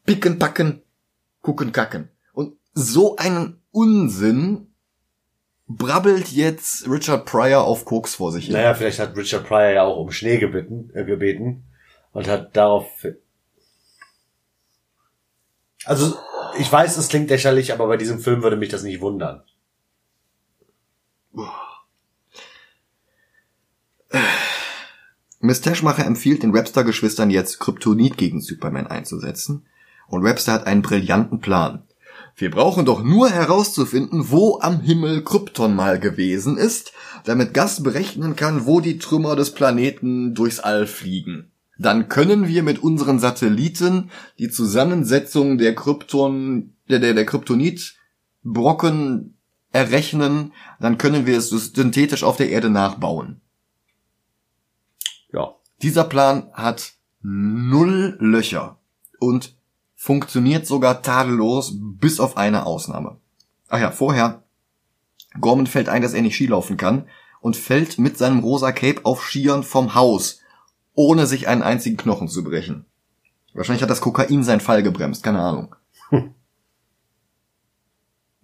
Picken, packen, gucken, kacken. So einen Unsinn brabbelt jetzt Richard Pryor auf Koks vor sich hin. Naja, vielleicht hat Richard Pryor ja auch um Schnee gebeten, äh, gebeten und hat darauf. Also, ich weiß, es klingt lächerlich, aber bei diesem Film würde mich das nicht wundern. Miss Teschmacher empfiehlt den Webster-Geschwistern jetzt Kryptonit gegen Superman einzusetzen. Und Webster hat einen brillanten Plan. Wir brauchen doch nur herauszufinden, wo am Himmel Krypton mal gewesen ist, damit Gas berechnen kann, wo die Trümmer des Planeten durchs All fliegen. Dann können wir mit unseren Satelliten die Zusammensetzung der Krypton, der, der, der Kryptonitbrocken errechnen, dann können wir es synthetisch auf der Erde nachbauen. Ja. Dieser Plan hat null Löcher und funktioniert sogar tadellos, bis auf eine Ausnahme. Ach ja, vorher, Gorman fällt ein, dass er nicht Skilaufen kann und fällt mit seinem rosa Cape auf Skiern vom Haus, ohne sich einen einzigen Knochen zu brechen. Wahrscheinlich hat das Kokain seinen Fall gebremst, keine Ahnung. Hm.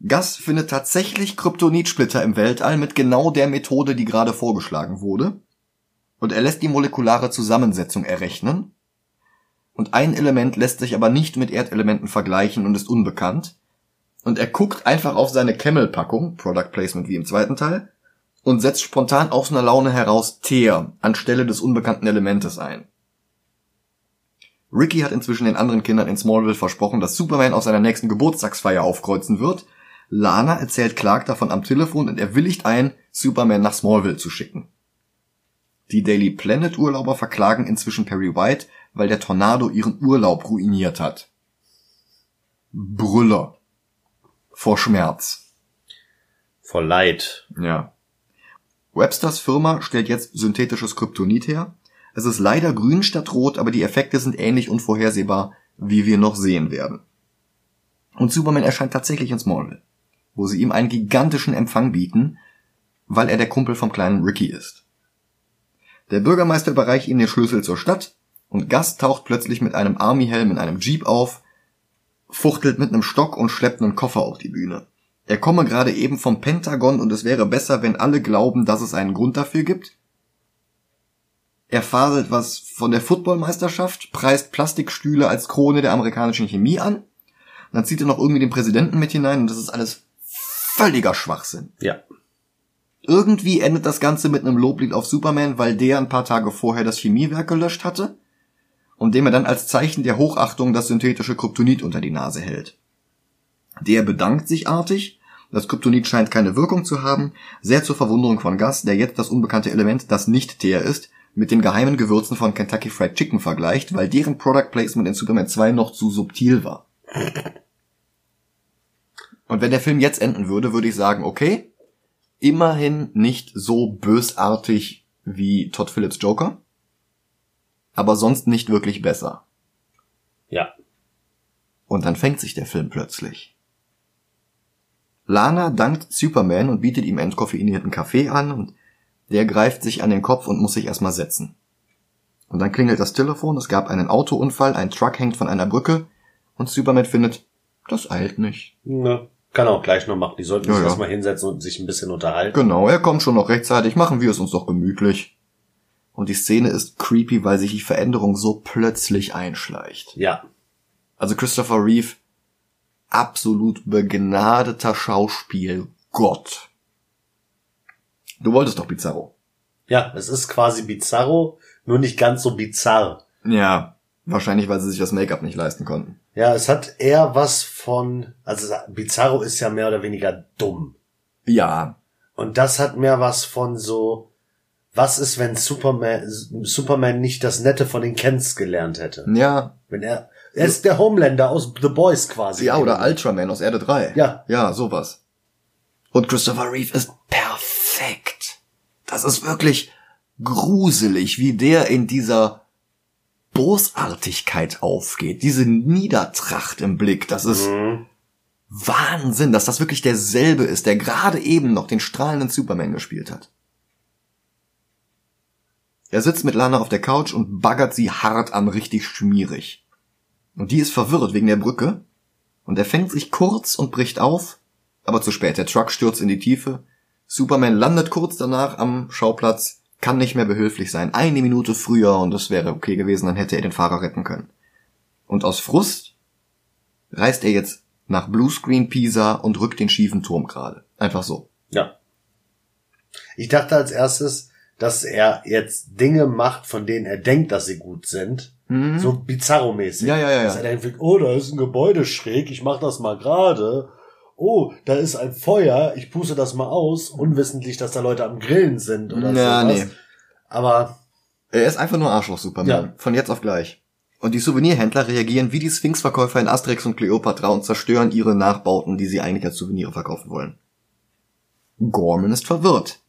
Gas findet tatsächlich Kryptonitsplitter im Weltall mit genau der Methode, die gerade vorgeschlagen wurde. Und er lässt die molekulare Zusammensetzung errechnen und ein Element lässt sich aber nicht mit Erdelementen vergleichen und ist unbekannt. Und er guckt einfach auf seine Camel-Packung, Product Placement wie im zweiten Teil, und setzt spontan aus einer Laune heraus Teer anstelle des unbekannten Elementes ein. Ricky hat inzwischen den anderen Kindern in Smallville versprochen, dass Superman auf seiner nächsten Geburtstagsfeier aufkreuzen wird. Lana erzählt Clark davon am Telefon und er willigt ein, Superman nach Smallville zu schicken. Die Daily Planet Urlauber verklagen inzwischen Perry White, weil der Tornado ihren Urlaub ruiniert hat. Brüller. Vor Schmerz. Vor Leid. Ja. Websters Firma stellt jetzt synthetisches Kryptonit her. Es ist leider grün statt rot, aber die Effekte sind ähnlich unvorhersehbar, wie wir noch sehen werden. Und Superman erscheint tatsächlich in Smallville, wo sie ihm einen gigantischen Empfang bieten, weil er der Kumpel vom kleinen Ricky ist. Der Bürgermeister überreicht ihm den Schlüssel zur Stadt und Gus taucht plötzlich mit einem Army-Helm in einem Jeep auf, fuchtelt mit einem Stock und schleppt einen Koffer auf die Bühne. Er komme gerade eben vom Pentagon und es wäre besser, wenn alle glauben, dass es einen Grund dafür gibt. Er faselt was von der Footballmeisterschaft, preist Plastikstühle als Krone der amerikanischen Chemie an. Dann zieht er noch irgendwie den Präsidenten mit hinein und das ist alles völliger Schwachsinn. Ja. Irgendwie endet das Ganze mit einem Loblied auf Superman, weil der ein paar Tage vorher das Chemiewerk gelöscht hatte und dem er dann als Zeichen der Hochachtung das synthetische Kryptonit unter die Nase hält. Der bedankt sich artig, das Kryptonit scheint keine Wirkung zu haben, sehr zur Verwunderung von Gus, der jetzt das unbekannte Element, das nicht Teer ist, mit den geheimen Gewürzen von Kentucky Fried Chicken vergleicht, weil deren Product Placement in Superman 2 noch zu subtil war. Und wenn der Film jetzt enden würde, würde ich sagen, okay, immerhin nicht so bösartig wie Todd Phillips Joker aber sonst nicht wirklich besser. Ja. Und dann fängt sich der Film plötzlich. Lana dankt Superman und bietet ihm entkoffeinierten Kaffee an und der greift sich an den Kopf und muss sich erstmal setzen. Und dann klingelt das Telefon, es gab einen Autounfall, ein Truck hängt von einer Brücke und Superman findet, das eilt nicht. Na, kann auch gleich noch machen. Die sollten sich ja, ja. erstmal hinsetzen und sich ein bisschen unterhalten. Genau, er kommt schon noch rechtzeitig, machen wir es uns doch gemütlich. Und die Szene ist creepy, weil sich die Veränderung so plötzlich einschleicht. Ja. Also Christopher Reeve, absolut begnadeter Schauspiel, Gott. Du wolltest doch Bizarro. Ja, es ist quasi Bizarro, nur nicht ganz so bizarr. Ja, wahrscheinlich, weil sie sich das Make-up nicht leisten konnten. Ja, es hat eher was von, also Bizarro ist ja mehr oder weniger dumm. Ja. Und das hat mehr was von so, was ist, wenn Superman, Superman nicht das Nette von den Kents gelernt hätte? Ja. Wenn er, er ist der Homelander aus The Boys quasi. Ja, oder Ultraman aus Erde 3. Ja. Ja, sowas. Und Christopher Reeve ist perfekt. Das ist wirklich gruselig, wie der in dieser Bosartigkeit aufgeht. Diese Niedertracht im Blick, das ist, mhm. Wahnsinn, dass das wirklich derselbe ist, der gerade eben noch den strahlenden Superman gespielt hat. Er sitzt mit Lana auf der Couch und baggert sie hart am richtig schmierig. Und die ist verwirrt wegen der Brücke. Und er fängt sich kurz und bricht auf, aber zu spät. Der Truck stürzt in die Tiefe. Superman landet kurz danach am Schauplatz, kann nicht mehr behilflich sein. Eine Minute früher und das wäre okay gewesen, dann hätte er den Fahrer retten können. Und aus Frust reist er jetzt nach Bluescreen Pisa und rückt den schiefen Turm gerade. Einfach so. Ja. Ich dachte als erstes, dass er jetzt Dinge macht, von denen er denkt, dass sie gut sind. Mhm. So bizarro-mäßig. Ja, ja, ja. Dass er denkt, oh, da ist ein Gebäude schräg, ich mach das mal gerade. Oh, da ist ein Feuer, ich puste das mal aus, unwissentlich, dass da Leute am Grillen sind oder ja, sowas. Nee. Aber. Er ist einfach nur Arschloch-Superman. Ja. Von jetzt auf gleich. Und die Souvenirhändler reagieren wie die Sphinx-Verkäufer in Asterix und Cleopatra und zerstören ihre Nachbauten, die sie eigentlich als Souvenire verkaufen wollen. Gorman ist verwirrt.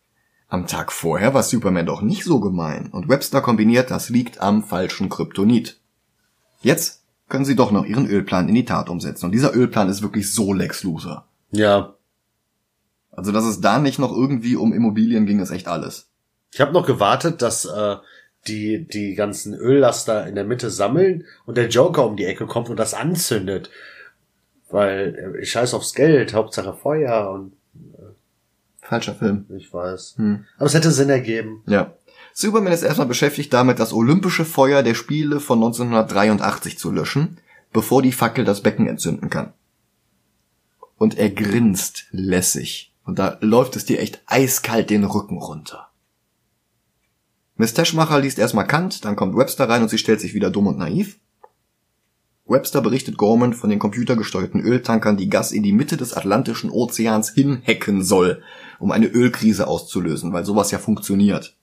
Am Tag vorher war Superman doch nicht so gemein und Webster kombiniert, das liegt am falschen Kryptonit. Jetzt können sie doch noch ihren Ölplan in die Tat umsetzen und dieser Ölplan ist wirklich so Lex Luthor. Ja. Also, dass es da nicht noch irgendwie um Immobilien ging, ist echt alles. Ich habe noch gewartet, dass äh, die die ganzen Öllaster in der Mitte sammeln und der Joker um die Ecke kommt und das anzündet. Weil äh, ich scheiß aufs Geld, Hauptsache Feuer und falscher Film. Ich weiß. Hm. Aber es hätte Sinn ergeben. Ja. Superman ist erstmal beschäftigt damit, das olympische Feuer der Spiele von 1983 zu löschen, bevor die Fackel das Becken entzünden kann. Und er grinst lässig. Und da läuft es dir echt eiskalt den Rücken runter. Miss Teschmacher liest erstmal Kant, dann kommt Webster rein und sie stellt sich wieder dumm und naiv. Webster berichtet Gorman von den computergesteuerten Öltankern, die Gas in die Mitte des Atlantischen Ozeans hinhacken soll, um eine Ölkrise auszulösen, weil sowas ja funktioniert.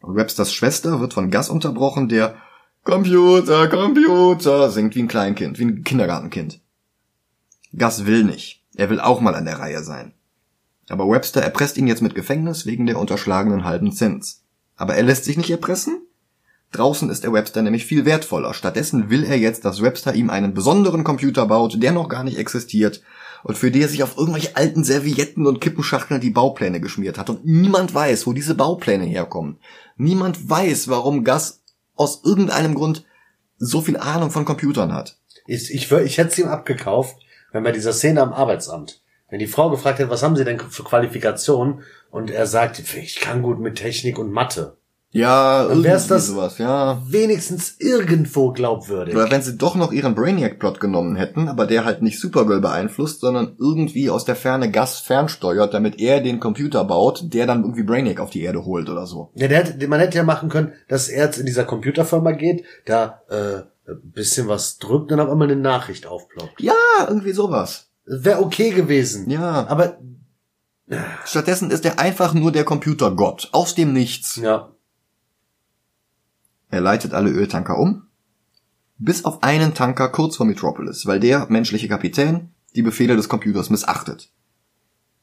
Und Websters Schwester wird von Gas unterbrochen, der Computer, Computer singt wie ein Kleinkind, wie ein Kindergartenkind. Gas will nicht. Er will auch mal an der Reihe sein. Aber Webster erpresst ihn jetzt mit Gefängnis wegen der unterschlagenen halben Zins. Aber er lässt sich nicht erpressen. Draußen ist der Webster nämlich viel wertvoller. Stattdessen will er jetzt, dass Webster ihm einen besonderen Computer baut, der noch gar nicht existiert und für die er sich auf irgendwelche alten Servietten und Kippenschachteln die Baupläne geschmiert hat. Und niemand weiß, wo diese Baupläne herkommen. Niemand weiß, warum Gas aus irgendeinem Grund so viel Ahnung von Computern hat. Ich, ich, ich hätte es ihm abgekauft, wenn bei dieser Szene am Arbeitsamt, wenn die Frau gefragt hätte, was haben Sie denn für Qualifikationen? Und er sagt, ich kann gut mit Technik und Mathe. Ja, dann wär's das sowas, ja. Wenigstens irgendwo glaubwürdig. Oder wenn sie doch noch ihren Brainiac-Plot genommen hätten, aber der halt nicht Supergirl beeinflusst, sondern irgendwie aus der Ferne Gas fernsteuert, damit er den Computer baut, der dann irgendwie Brainiac auf die Erde holt oder so. Ja, der hätte, man hätte ja machen können, dass er jetzt in dieser Computerfirma geht, da äh, ein bisschen was drückt, dann auf einmal eine Nachricht aufploppt. Ja, irgendwie sowas. Wäre okay gewesen. Ja. Aber Stattdessen ist er einfach nur der Computergott. Aus dem Nichts. Ja. Er leitet alle Öltanker um. Bis auf einen Tanker kurz vor Metropolis, weil der menschliche Kapitän die Befehle des Computers missachtet.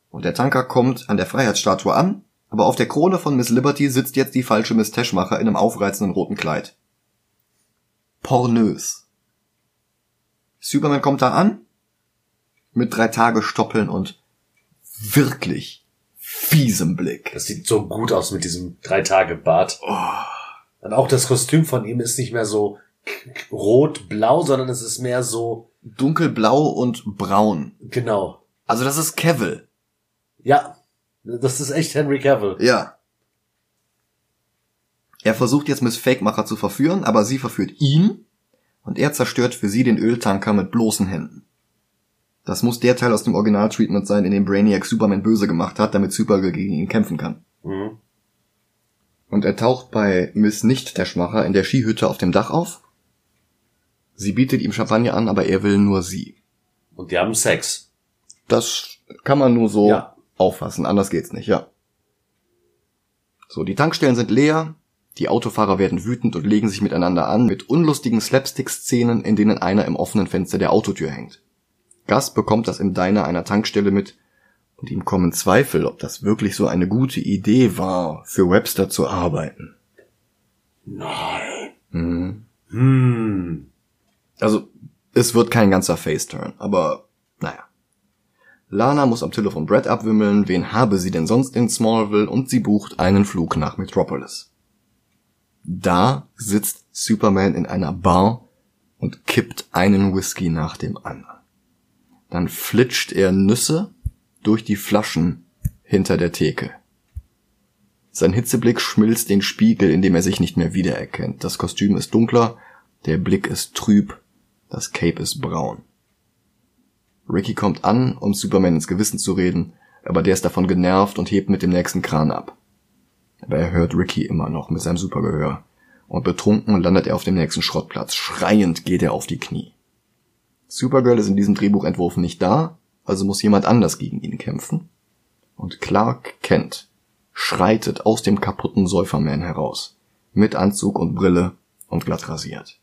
Und der Tanker kommt an der Freiheitsstatue an, aber auf der Krone von Miss Liberty sitzt jetzt die falsche Miss Teschmacher in einem aufreizenden roten Kleid. Pornös. Superman kommt da an, mit drei Tage Stoppeln und wirklich fiesem Blick. Das sieht so gut aus mit diesem drei Tage Bart. Oh. Und auch das Kostüm von ihm ist nicht mehr so rot-blau, sondern es ist mehr so dunkelblau und braun. Genau. Also das ist Cavill. Ja, das ist echt Henry Cavill. Ja. Er versucht jetzt Miss Fakemacher zu verführen, aber sie verführt ihn und er zerstört für sie den Öltanker mit bloßen Händen. Das muss der Teil aus dem Original-Treatment sein, in dem Brainiac Superman böse gemacht hat, damit Supergirl gegen ihn kämpfen kann. Mhm. Und er taucht bei Miss Nicht der Schmacher in der Skihütte auf dem Dach auf. Sie bietet ihm Champagner an, aber er will nur sie. Und die haben Sex. Das kann man nur so ja. auffassen, anders geht's nicht, ja. So, die Tankstellen sind leer, die Autofahrer werden wütend und legen sich miteinander an mit unlustigen Slapstick-Szenen, in denen einer im offenen Fenster der Autotür hängt. Gus bekommt das im Diner einer Tankstelle mit und ihm kommen Zweifel, ob das wirklich so eine gute Idee war, für Webster zu arbeiten. Nein. Mhm. Hm. Also, es wird kein ganzer Face-Turn, aber Naja. Lana muss am Telefon Brad abwimmeln, wen habe sie denn sonst in Smallville und sie bucht einen Flug nach Metropolis. Da sitzt Superman in einer Bar und kippt einen Whisky nach dem anderen. Dann flitscht er Nüsse durch die Flaschen hinter der Theke. Sein Hitzeblick schmilzt den Spiegel, in dem er sich nicht mehr wiedererkennt. Das Kostüm ist dunkler, der Blick ist trüb, das Cape ist braun. Ricky kommt an, um Superman ins Gewissen zu reden, aber der ist davon genervt und hebt mit dem nächsten Kran ab. Aber er hört Ricky immer noch mit seinem Supergehör. Und betrunken landet er auf dem nächsten Schrottplatz. Schreiend geht er auf die Knie. Supergirl ist in diesem Drehbuchentwurf nicht da, also muss jemand anders gegen ihn kämpfen. Und Clark Kent schreitet aus dem kaputten Säuferman heraus. Mit Anzug und Brille und glatt rasiert.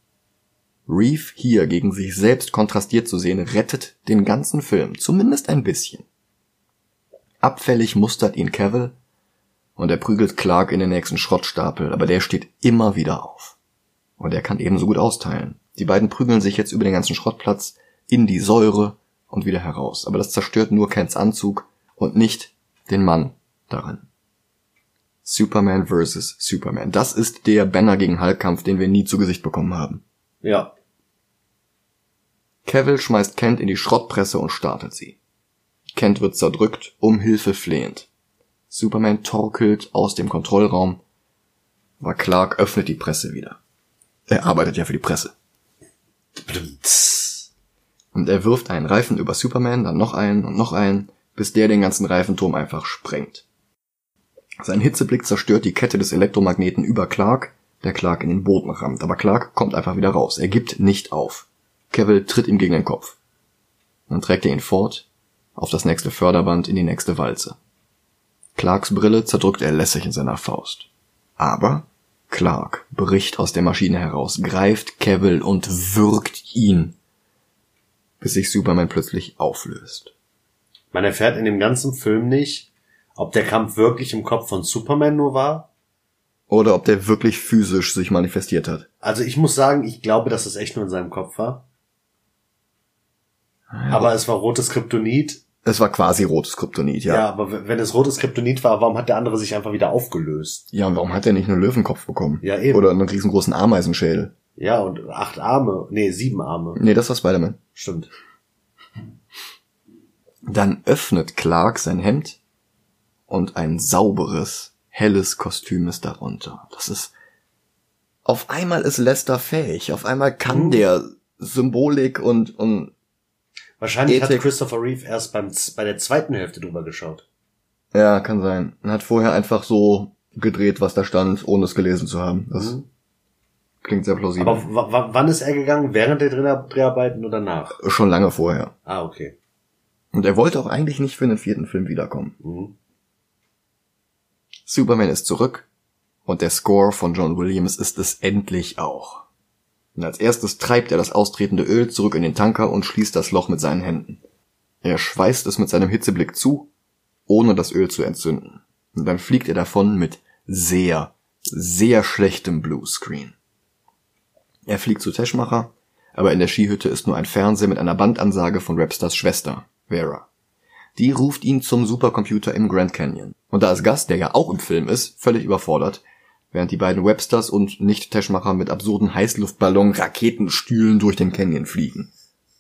Reeve hier gegen sich selbst kontrastiert zu sehen, rettet den ganzen Film, zumindest ein bisschen. Abfällig mustert ihn Cavill und er prügelt Clark in den nächsten Schrottstapel, aber der steht immer wieder auf. Und er kann ebenso gut austeilen. Die beiden prügeln sich jetzt über den ganzen Schrottplatz in die Säure und wieder heraus. Aber das zerstört nur Kents Anzug und nicht den Mann darin. Superman vs. Superman. Das ist der Banner gegen Hulk-Kampf, den wir nie zu Gesicht bekommen haben. Ja. Cavill schmeißt Kent in die Schrottpresse und startet sie. Kent wird zerdrückt, um Hilfe flehend. Superman torkelt aus dem Kontrollraum, aber Clark öffnet die Presse wieder. Er arbeitet ja für die Presse. Und er wirft einen Reifen über Superman, dann noch einen und noch einen, bis der den ganzen Reifenturm einfach sprengt. Sein Hitzeblick zerstört die Kette des Elektromagneten über Clark, der Clark in den Boden rammt, aber Clark kommt einfach wieder raus. Er gibt nicht auf. Cavill tritt ihm gegen den Kopf. Dann trägt er ihn fort, auf das nächste Förderband in die nächste Walze. Clarks Brille zerdrückt er lässig in seiner Faust. Aber Clark bricht aus der Maschine heraus, greift Cavill und würgt ihn, bis sich Superman plötzlich auflöst. Man erfährt in dem ganzen Film nicht, ob der Kampf wirklich im Kopf von Superman nur war oder ob der wirklich physisch sich manifestiert hat. Also ich muss sagen, ich glaube, dass es echt nur in seinem Kopf war. Ja. Aber es war rotes Kryptonit. Es war quasi rotes Kryptonit, ja. Ja, aber wenn es rotes Kryptonit war, warum hat der andere sich einfach wieder aufgelöst? Ja, und warum hat er nicht einen Löwenkopf bekommen? Ja, eben. Oder einen riesengroßen Ameisenschädel? Ja, und acht Arme. Nee, sieben Arme. Nee, das war Spider-Man. Stimmt. Dann öffnet Clark sein Hemd und ein sauberes, helles Kostüm ist darunter. Das ist, auf einmal ist Lester fähig, auf einmal kann mhm. der Symbolik und, und Wahrscheinlich Ethik. hat Christopher Reeve erst beim, bei der zweiten Hälfte drüber geschaut. Ja, kann sein. Er hat vorher einfach so gedreht, was da stand, ohne es gelesen zu haben. Das mhm. Klingt sehr plausibel. Aber wann ist er gegangen? Während der Dreharbeiten oder nach? Schon lange vorher. Ah, okay. Und er wollte auch eigentlich nicht für den vierten Film wiederkommen. Mhm. Superman ist zurück und der Score von John Williams ist es endlich auch. Und als erstes treibt er das austretende Öl zurück in den Tanker und schließt das Loch mit seinen Händen. Er schweißt es mit seinem Hitzeblick zu, ohne das Öl zu entzünden. Und dann fliegt er davon mit sehr, sehr schlechtem Bluescreen. Er fliegt zu Teschmacher, aber in der Skihütte ist nur ein Fernseher mit einer Bandansage von Rapstars Schwester, Vera. Die ruft ihn zum Supercomputer im Grand Canyon. Und da ist Gus, der ja auch im Film ist, völlig überfordert, während die beiden Websters und Nicht-Teschmacher mit absurden Heißluftballon-Raketenstühlen durch den Canyon fliegen.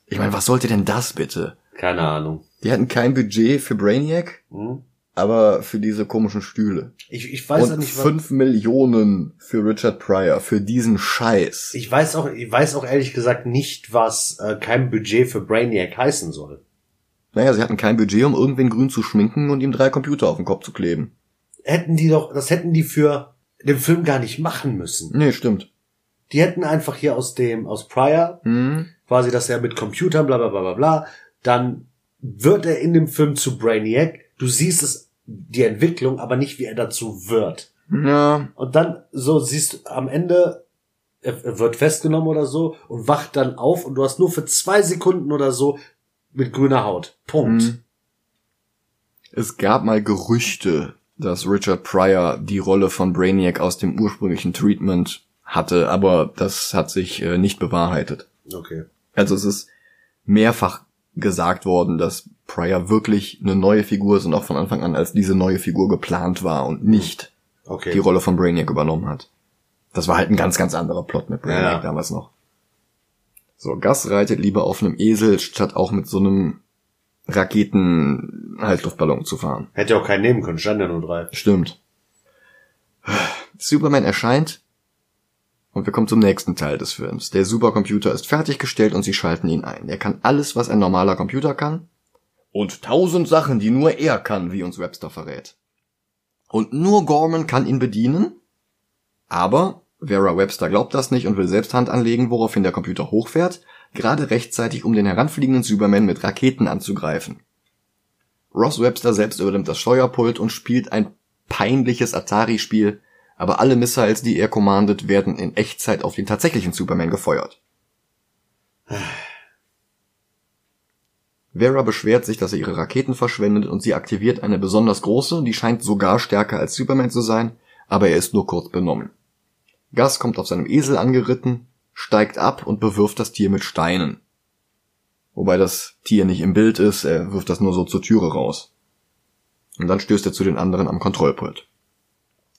Ich meine, was sollte denn das bitte? Keine Ahnung. Die hatten kein Budget für Brainiac, hm? Aber für diese komischen Stühle. Ich, ich weiß und nicht, was... fünf Millionen für Richard Pryor, für diesen Scheiß. Ich weiß auch, ich weiß auch ehrlich gesagt nicht, was äh, kein Budget für Brainiac heißen soll. Naja, sie hatten kein Budget, um irgendwen grün zu schminken und ihm drei Computer auf den Kopf zu kleben. Hätten die doch, das hätten die für den Film gar nicht machen müssen. Nee, stimmt. Die hätten einfach hier aus dem, aus Pryor, mhm. quasi, dass er mit Computern, bla, bla, bla, bla, bla, dann wird er in dem Film zu Brainiac. Du siehst es, die Entwicklung, aber nicht, wie er dazu wird. Ja. Und dann, so siehst du am Ende, er wird festgenommen oder so und wacht dann auf und du hast nur für zwei Sekunden oder so mit grüner Haut. Punkt. Mhm. Es gab mal Gerüchte, dass Richard Pryor die Rolle von Brainiac aus dem ursprünglichen Treatment hatte, aber das hat sich äh, nicht bewahrheitet. Okay. Also es ist mehrfach gesagt worden, dass Pryor wirklich eine neue Figur ist und auch von Anfang an als diese neue Figur geplant war und nicht Okay. die Rolle von Brainiac übernommen hat. Das war halt ein ganz, ganz anderer Plot mit Brainiac Ja. damals noch. So, Gus reitet lieber auf einem Esel, statt auch mit so einem Raketen-Heißluftballon zu fahren. Hätte auch keinen nehmen können, stand ja nur drei. Stimmt. Superman erscheint und wir kommen zum nächsten Teil des Films. Der Supercomputer ist fertiggestellt und sie schalten ihn ein. Er kann alles, was ein normaler Computer kann. Und tausend Sachen, die nur er kann, wie uns Webster verrät. Und nur Gorman kann ihn bedienen. Aber Vera Webster glaubt das nicht und will selbst Hand anlegen, woraufhin der Computer hochfährt, gerade rechtzeitig, um den heranfliegenden Superman mit Raketen anzugreifen. Ross Webster selbst übernimmt das Steuerpult und spielt ein peinliches Atari-Spiel, aber alle Missiles, die er kommandet, werden in Echtzeit auf den tatsächlichen Superman gefeuert. Vera beschwert sich, dass er ihre Raketen verschwendet und sie aktiviert eine besonders große, die scheint sogar stärker als Superman zu sein, aber er ist nur kurz benommen. Gus kommt auf seinem Esel angeritten, steigt ab und bewirft das Tier mit Steinen. Wobei das Tier nicht im Bild ist, er wirft das nur so zur Türe raus. Und dann stößt er zu den anderen am Kontrollpult.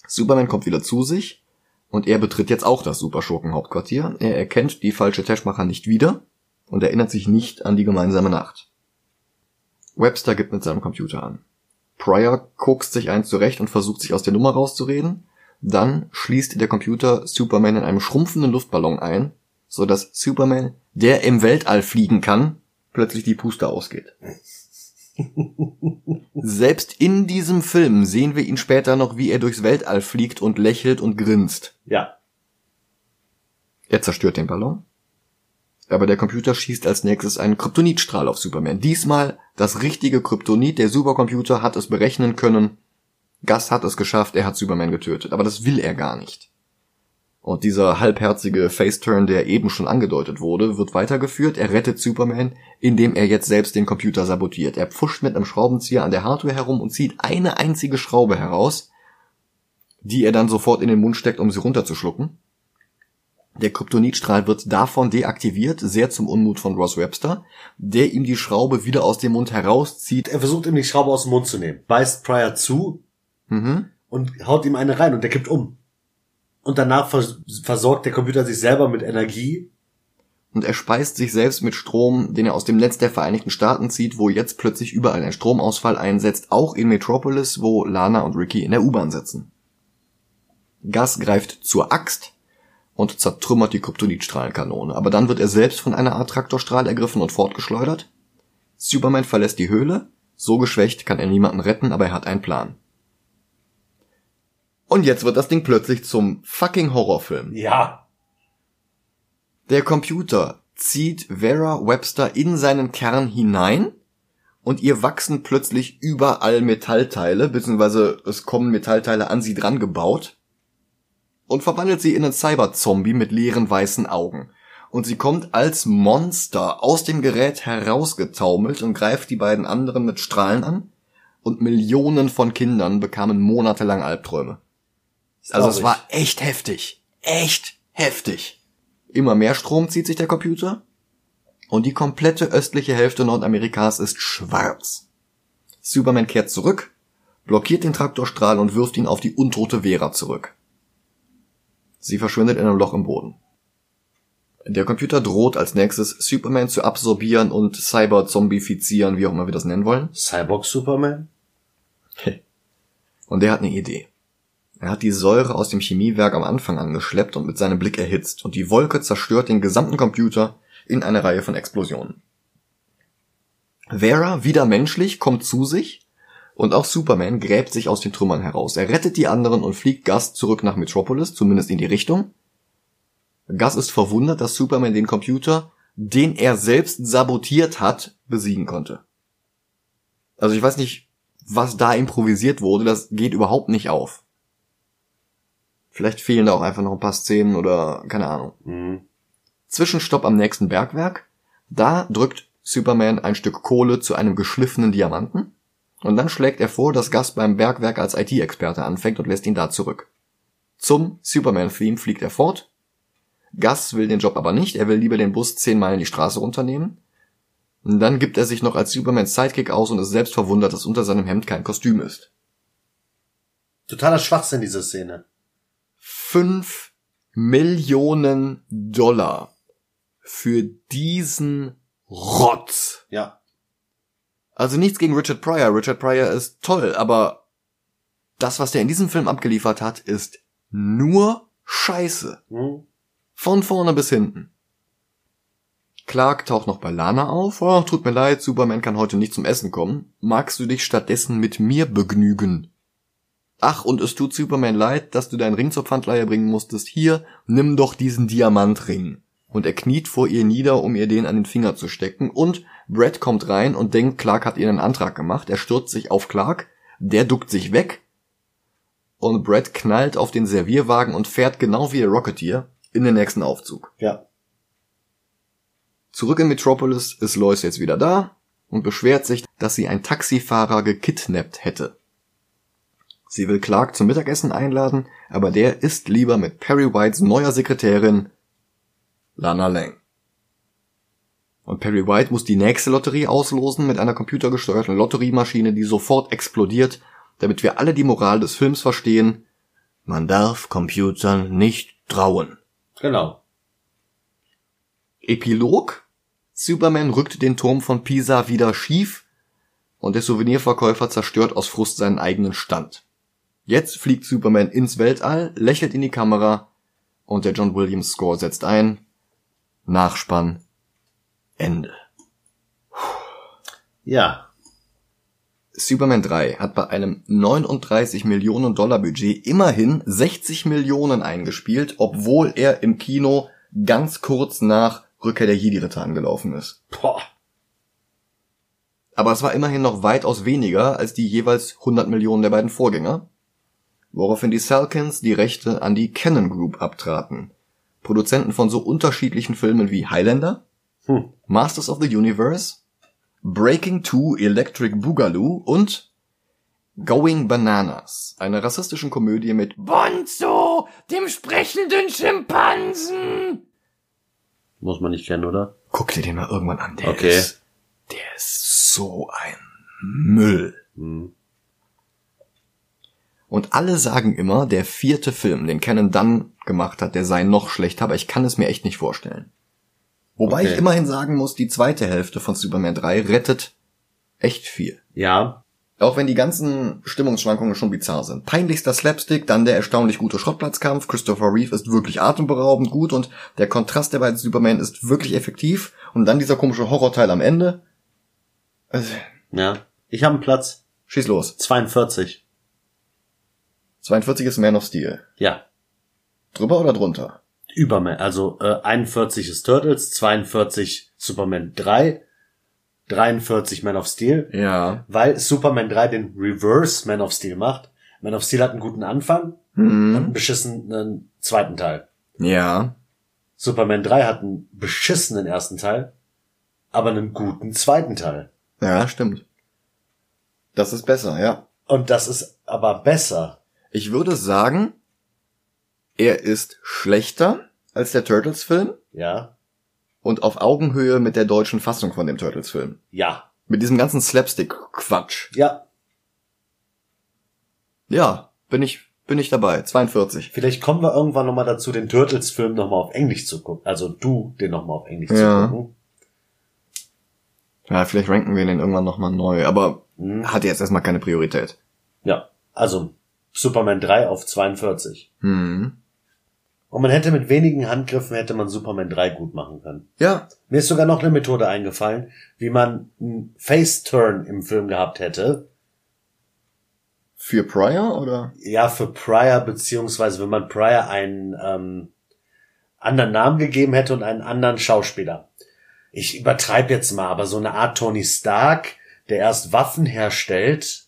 Superman kommt wieder zu sich und er betritt jetzt auch das Superschurken-Hauptquartier. Er erkennt die falsche Tashmacher nicht wieder und erinnert sich nicht an die gemeinsame Nacht. Webster gibt mit seinem Computer an. Pryor kokst sich eins zurecht und versucht sich aus der Nummer rauszureden. Dann schließt der Computer Superman in einem schrumpfenden Luftballon ein, so dass Superman, der im Weltall fliegen kann, plötzlich die Puste ausgeht. Selbst in diesem Film sehen wir ihn später noch, wie er durchs Weltall fliegt und lächelt und grinst. Ja. Er zerstört den Ballon. Aber der Computer schießt als nächstes einen Kryptonitstrahl auf Superman. Diesmal das richtige Kryptonit. Der Supercomputer hat es berechnen können. Gus hat es geschafft, er hat Superman getötet. Aber das will er gar nicht. Und dieser halbherzige Faceturn, der eben schon angedeutet wurde, wird weitergeführt. Er rettet Superman, indem er jetzt selbst den Computer sabotiert. Er pfuscht mit einem Schraubenzieher an der Hardware herum und zieht eine einzige Schraube heraus, die er dann sofort in den Mund steckt, um sie runterzuschlucken. Der Kryptonitstrahl wird davon deaktiviert, sehr zum Unmut von Ross Webster, der ihm die Schraube wieder aus dem Mund herauszieht. Er versucht ihm die Schraube aus dem Mund zu nehmen, beißt Pryor zu Mhm. und haut ihm eine rein und der kippt um. Und danach vers versorgt der Computer sich selber mit Energie. Und er speist sich selbst mit Strom, den er aus dem Netz der Vereinigten Staaten zieht, wo jetzt plötzlich überall ein Stromausfall einsetzt, auch in Metropolis, wo Lana und Ricky in der U-Bahn sitzen. Gus greift zur Axt und zertrümmert die Kryptonitstrahlenkanone, aber dann wird er selbst von einer Art Traktorstrahl ergriffen und fortgeschleudert. Superman verlässt die Höhle, so geschwächt kann er niemanden retten, aber er hat einen Plan. Und jetzt wird das Ding plötzlich zum fucking Horrorfilm. Ja. Der Computer zieht Vera Webster in seinen Kern hinein und ihr wachsen plötzlich überall Metallteile, beziehungsweise es kommen Metallteile an sie dran gebaut und verwandelt sie in einen Cyber-Zombie mit leeren weißen Augen. Und sie kommt als Monster aus dem Gerät herausgetaumelt und greift die beiden anderen mit Strahlen an und Millionen von Kindern bekamen monatelang Albträume. Also es war echt heftig. Echt heftig. Immer mehr Strom zieht sich der Computer. Und die komplette östliche Hälfte Nordamerikas ist schwarz. Superman kehrt zurück, blockiert den Traktorstrahl und wirft ihn auf die untote Vera zurück. Sie verschwindet in einem Loch im Boden. Der Computer droht als nächstes Superman zu absorbieren und cyber-zombifizieren, wie auch immer wir das nennen wollen. Cyborg Superman? Und der hat eine Idee. Er hat die Säure aus dem Chemiewerk am Anfang angeschleppt und mit seinem Blick erhitzt, und die Wolke zerstört den gesamten Computer in eine Reihe von Explosionen. Vera, wieder menschlich, kommt zu sich, und auch Superman gräbt sich aus den Trümmern heraus. Er rettet die anderen und fliegt Gus zurück nach Metropolis, zumindest in die Richtung. Gus ist verwundert, dass Superman den Computer, den er selbst sabotiert hat, besiegen konnte. Also ich weiß nicht, was da improvisiert wurde, das geht überhaupt nicht auf. Vielleicht fehlen da auch einfach noch ein paar Szenen oder keine Ahnung. Mhm. Zwischenstopp am nächsten Bergwerk. Da drückt Superman ein Stück Kohle zu einem geschliffenen Diamanten und dann schlägt er vor, dass Gus beim Bergwerk als IT-Experte anfängt und lässt ihn da zurück. Zum Superman-Theme fliegt er fort. Gus will den Job aber nicht, er will lieber den Bus zehn Meilen die Straße runternehmen. Und dann gibt er sich noch als Supermans Sidekick aus und ist selbst verwundert, dass unter seinem Hemd kein Kostüm ist. Totaler Schwachsinn, diese Szene. Fünf Millionen Dollar für diesen Rotz. Ja. Also nichts gegen Richard Pryor. Richard Pryor ist toll, aber das, was der in diesem Film abgeliefert hat, ist nur Scheiße. Hm? Von vorne bis hinten. Clark taucht noch bei Lana auf. Oh, tut mir leid, Superman kann heute nicht zum Essen kommen. Magst du dich stattdessen mit mir begnügen? Ach, und es tut Superman leid, dass du deinen Ring zur Pfandleihe bringen musstest. Hier, nimm doch diesen Diamantring. Und er kniet vor ihr nieder, um ihr den an den Finger zu stecken. Und Brett kommt rein und denkt, Clark hat ihr einen Antrag gemacht. Er stürzt sich auf Clark. Der duckt sich weg. Und Brett knallt auf den Servierwagen und fährt genau wie der Rocketeer in den nächsten Aufzug. Ja. Zurück in Metropolis ist Lois jetzt wieder da und beschwert sich, dass sie ein Taxifahrer gekidnappt hätte. Sie will Clark zum Mittagessen einladen, aber der isst lieber mit Perry Whites neuer Sekretärin Lana Lang. Und Perry White muss die nächste Lotterie auslosen mit einer computergesteuerten Lotteriemaschine, die sofort explodiert, damit wir alle die Moral des Films verstehen. Man darf Computern nicht trauen. Genau. Epilog? Superman rückt den Turm von Pisa wieder schief und der Souvenirverkäufer zerstört aus Frust seinen eigenen Stand. Jetzt fliegt Superman ins Weltall, lächelt in die Kamera und der John Williams Score setzt ein. Nachspann. Ende. Ja. Superman 3 hat bei einem 39 Millionen Dollar Budget immerhin 60 Millionen eingespielt, obwohl er im Kino ganz kurz nach Rückkehr der Jedi-Ritter angelaufen ist. Boah. Aber es war immerhin noch weitaus weniger als die jeweils 100 Millionen der beiden Vorgänger, woraufhin die Salkins die Rechte an die Canon Group abtraten. Produzenten von so unterschiedlichen Filmen wie Highlander, Hm. Masters of the Universe, Breaking Two Electric Boogaloo und Going Bananas, einer rassistischen Komödie mit Bonzo, dem sprechenden Schimpansen. Muss man nicht kennen, oder? Guck dir den mal irgendwann an, der Okay. ist, der ist so ein Müll. Hm. Und alle sagen immer, der vierte Film, den Canon dann gemacht hat, der sei noch schlechter, aber ich kann es mir echt nicht vorstellen. Wobei Okay. ich immerhin sagen muss, die zweite Hälfte von Superman 3 rettet echt viel. Ja. Auch wenn die ganzen Stimmungsschwankungen schon bizarr sind. Peinlichster Slapstick, dann der erstaunlich gute Schrottplatzkampf. Christopher Reeve ist wirklich atemberaubend gut und der Kontrast der beiden Superman ist wirklich effektiv. Und dann dieser komische Horrorteil am Ende. Äh, Ja. Ich habe einen Platz. schieß los. 42. 42 ist Man of Steel. Ja. Drüber oder drunter? Überman. Also äh, 41 ist Turtles, 42 Superman 3, 43 Man of Steel. Ja. Weil Superman 3 den Reverse Man of Steel macht. Man of Steel hat einen guten Anfang und Hm. einen beschissenen zweiten Teil. Ja. Superman 3 hat einen beschissenen ersten Teil, aber einen guten zweiten Teil. Ja, stimmt. Das ist besser, ja. Und das ist aber besser. Ich würde sagen, er ist schlechter als der Turtles-Film Ja. und auf Augenhöhe mit der deutschen Fassung von dem Turtles-Film. Ja. Mit diesem ganzen Slapstick-Quatsch. Ja. Ja, bin ich, bin ich dabei. 42. Vielleicht kommen wir irgendwann nochmal dazu, den Turtles-Film nochmal auf Englisch zu gucken. Also du, den nochmal auf Englisch Ja. zu gucken. Ja, vielleicht ranken wir den irgendwann nochmal neu, aber Hm. hat jetzt erstmal keine Priorität. Ja. Also Superman 3 auf 42. Hm. Und man hätte mit wenigen Handgriffen hätte man Superman 3 gut machen können. Ja. Mir ist sogar noch eine Methode eingefallen, wie man einen Face-Turn im Film gehabt hätte. Für Pryor oder? Ja, für Pryor, beziehungsweise wenn man Pryor einen ähm, anderen Namen gegeben hätte und einen anderen Schauspieler. Ich übertreibe jetzt mal, aber so eine Art Tony Stark, der erst Waffen herstellt,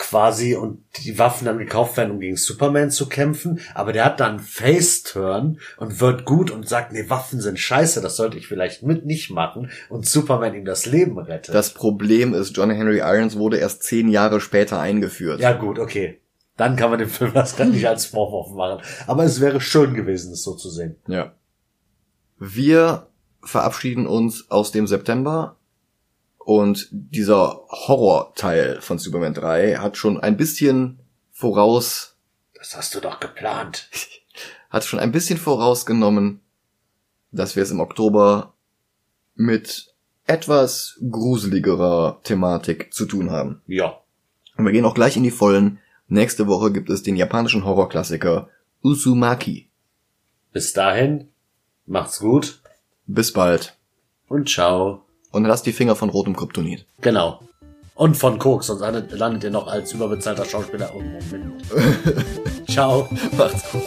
quasi und die Waffen dann gekauft werden, um gegen Superman zu kämpfen, aber der hat dann Face-Turn und wird gut und sagt, nee, Waffen sind scheiße, das sollte ich vielleicht mit nicht machen und Superman ihm das Leben rettet. Das Problem ist, John Henry Irons wurde erst zehn Jahre später eingeführt. Ja gut, okay. Dann kann man dem Film das gar nicht als Vorwurf machen. Aber es wäre schön gewesen, es so zu sehen. Ja. Wir verabschieden uns aus dem September und dieser Horrorteil von Superman 3 hat schon ein bisschen voraus. Das hast du doch geplant. Hat schon ein bisschen vorausgenommen, dass wir es im Oktober mit etwas gruseligerer Thematik zu tun haben. Ja. Und wir gehen auch gleich in die Vollen. Nächste Woche gibt es den japanischen Horrorklassiker Uzumaki. Bis dahin, macht's gut. Bis bald. Und ciao. Und lasst die Finger von rotem Kryptonit. Genau. Und von Koks, sonst landet ihr noch als überbezahlter Schauspieler. Oh, Moment. ciao. Macht's gut.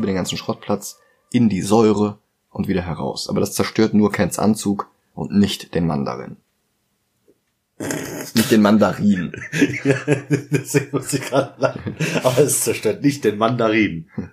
Über den ganzen Schrottplatz in die Säure und wieder heraus. Aber das zerstört nur Kents Anzug und nicht den Mandarin. nicht den Mandarin. ja, deswegen muss ich gerade lachen. Aber es zerstört nicht den Mandarin.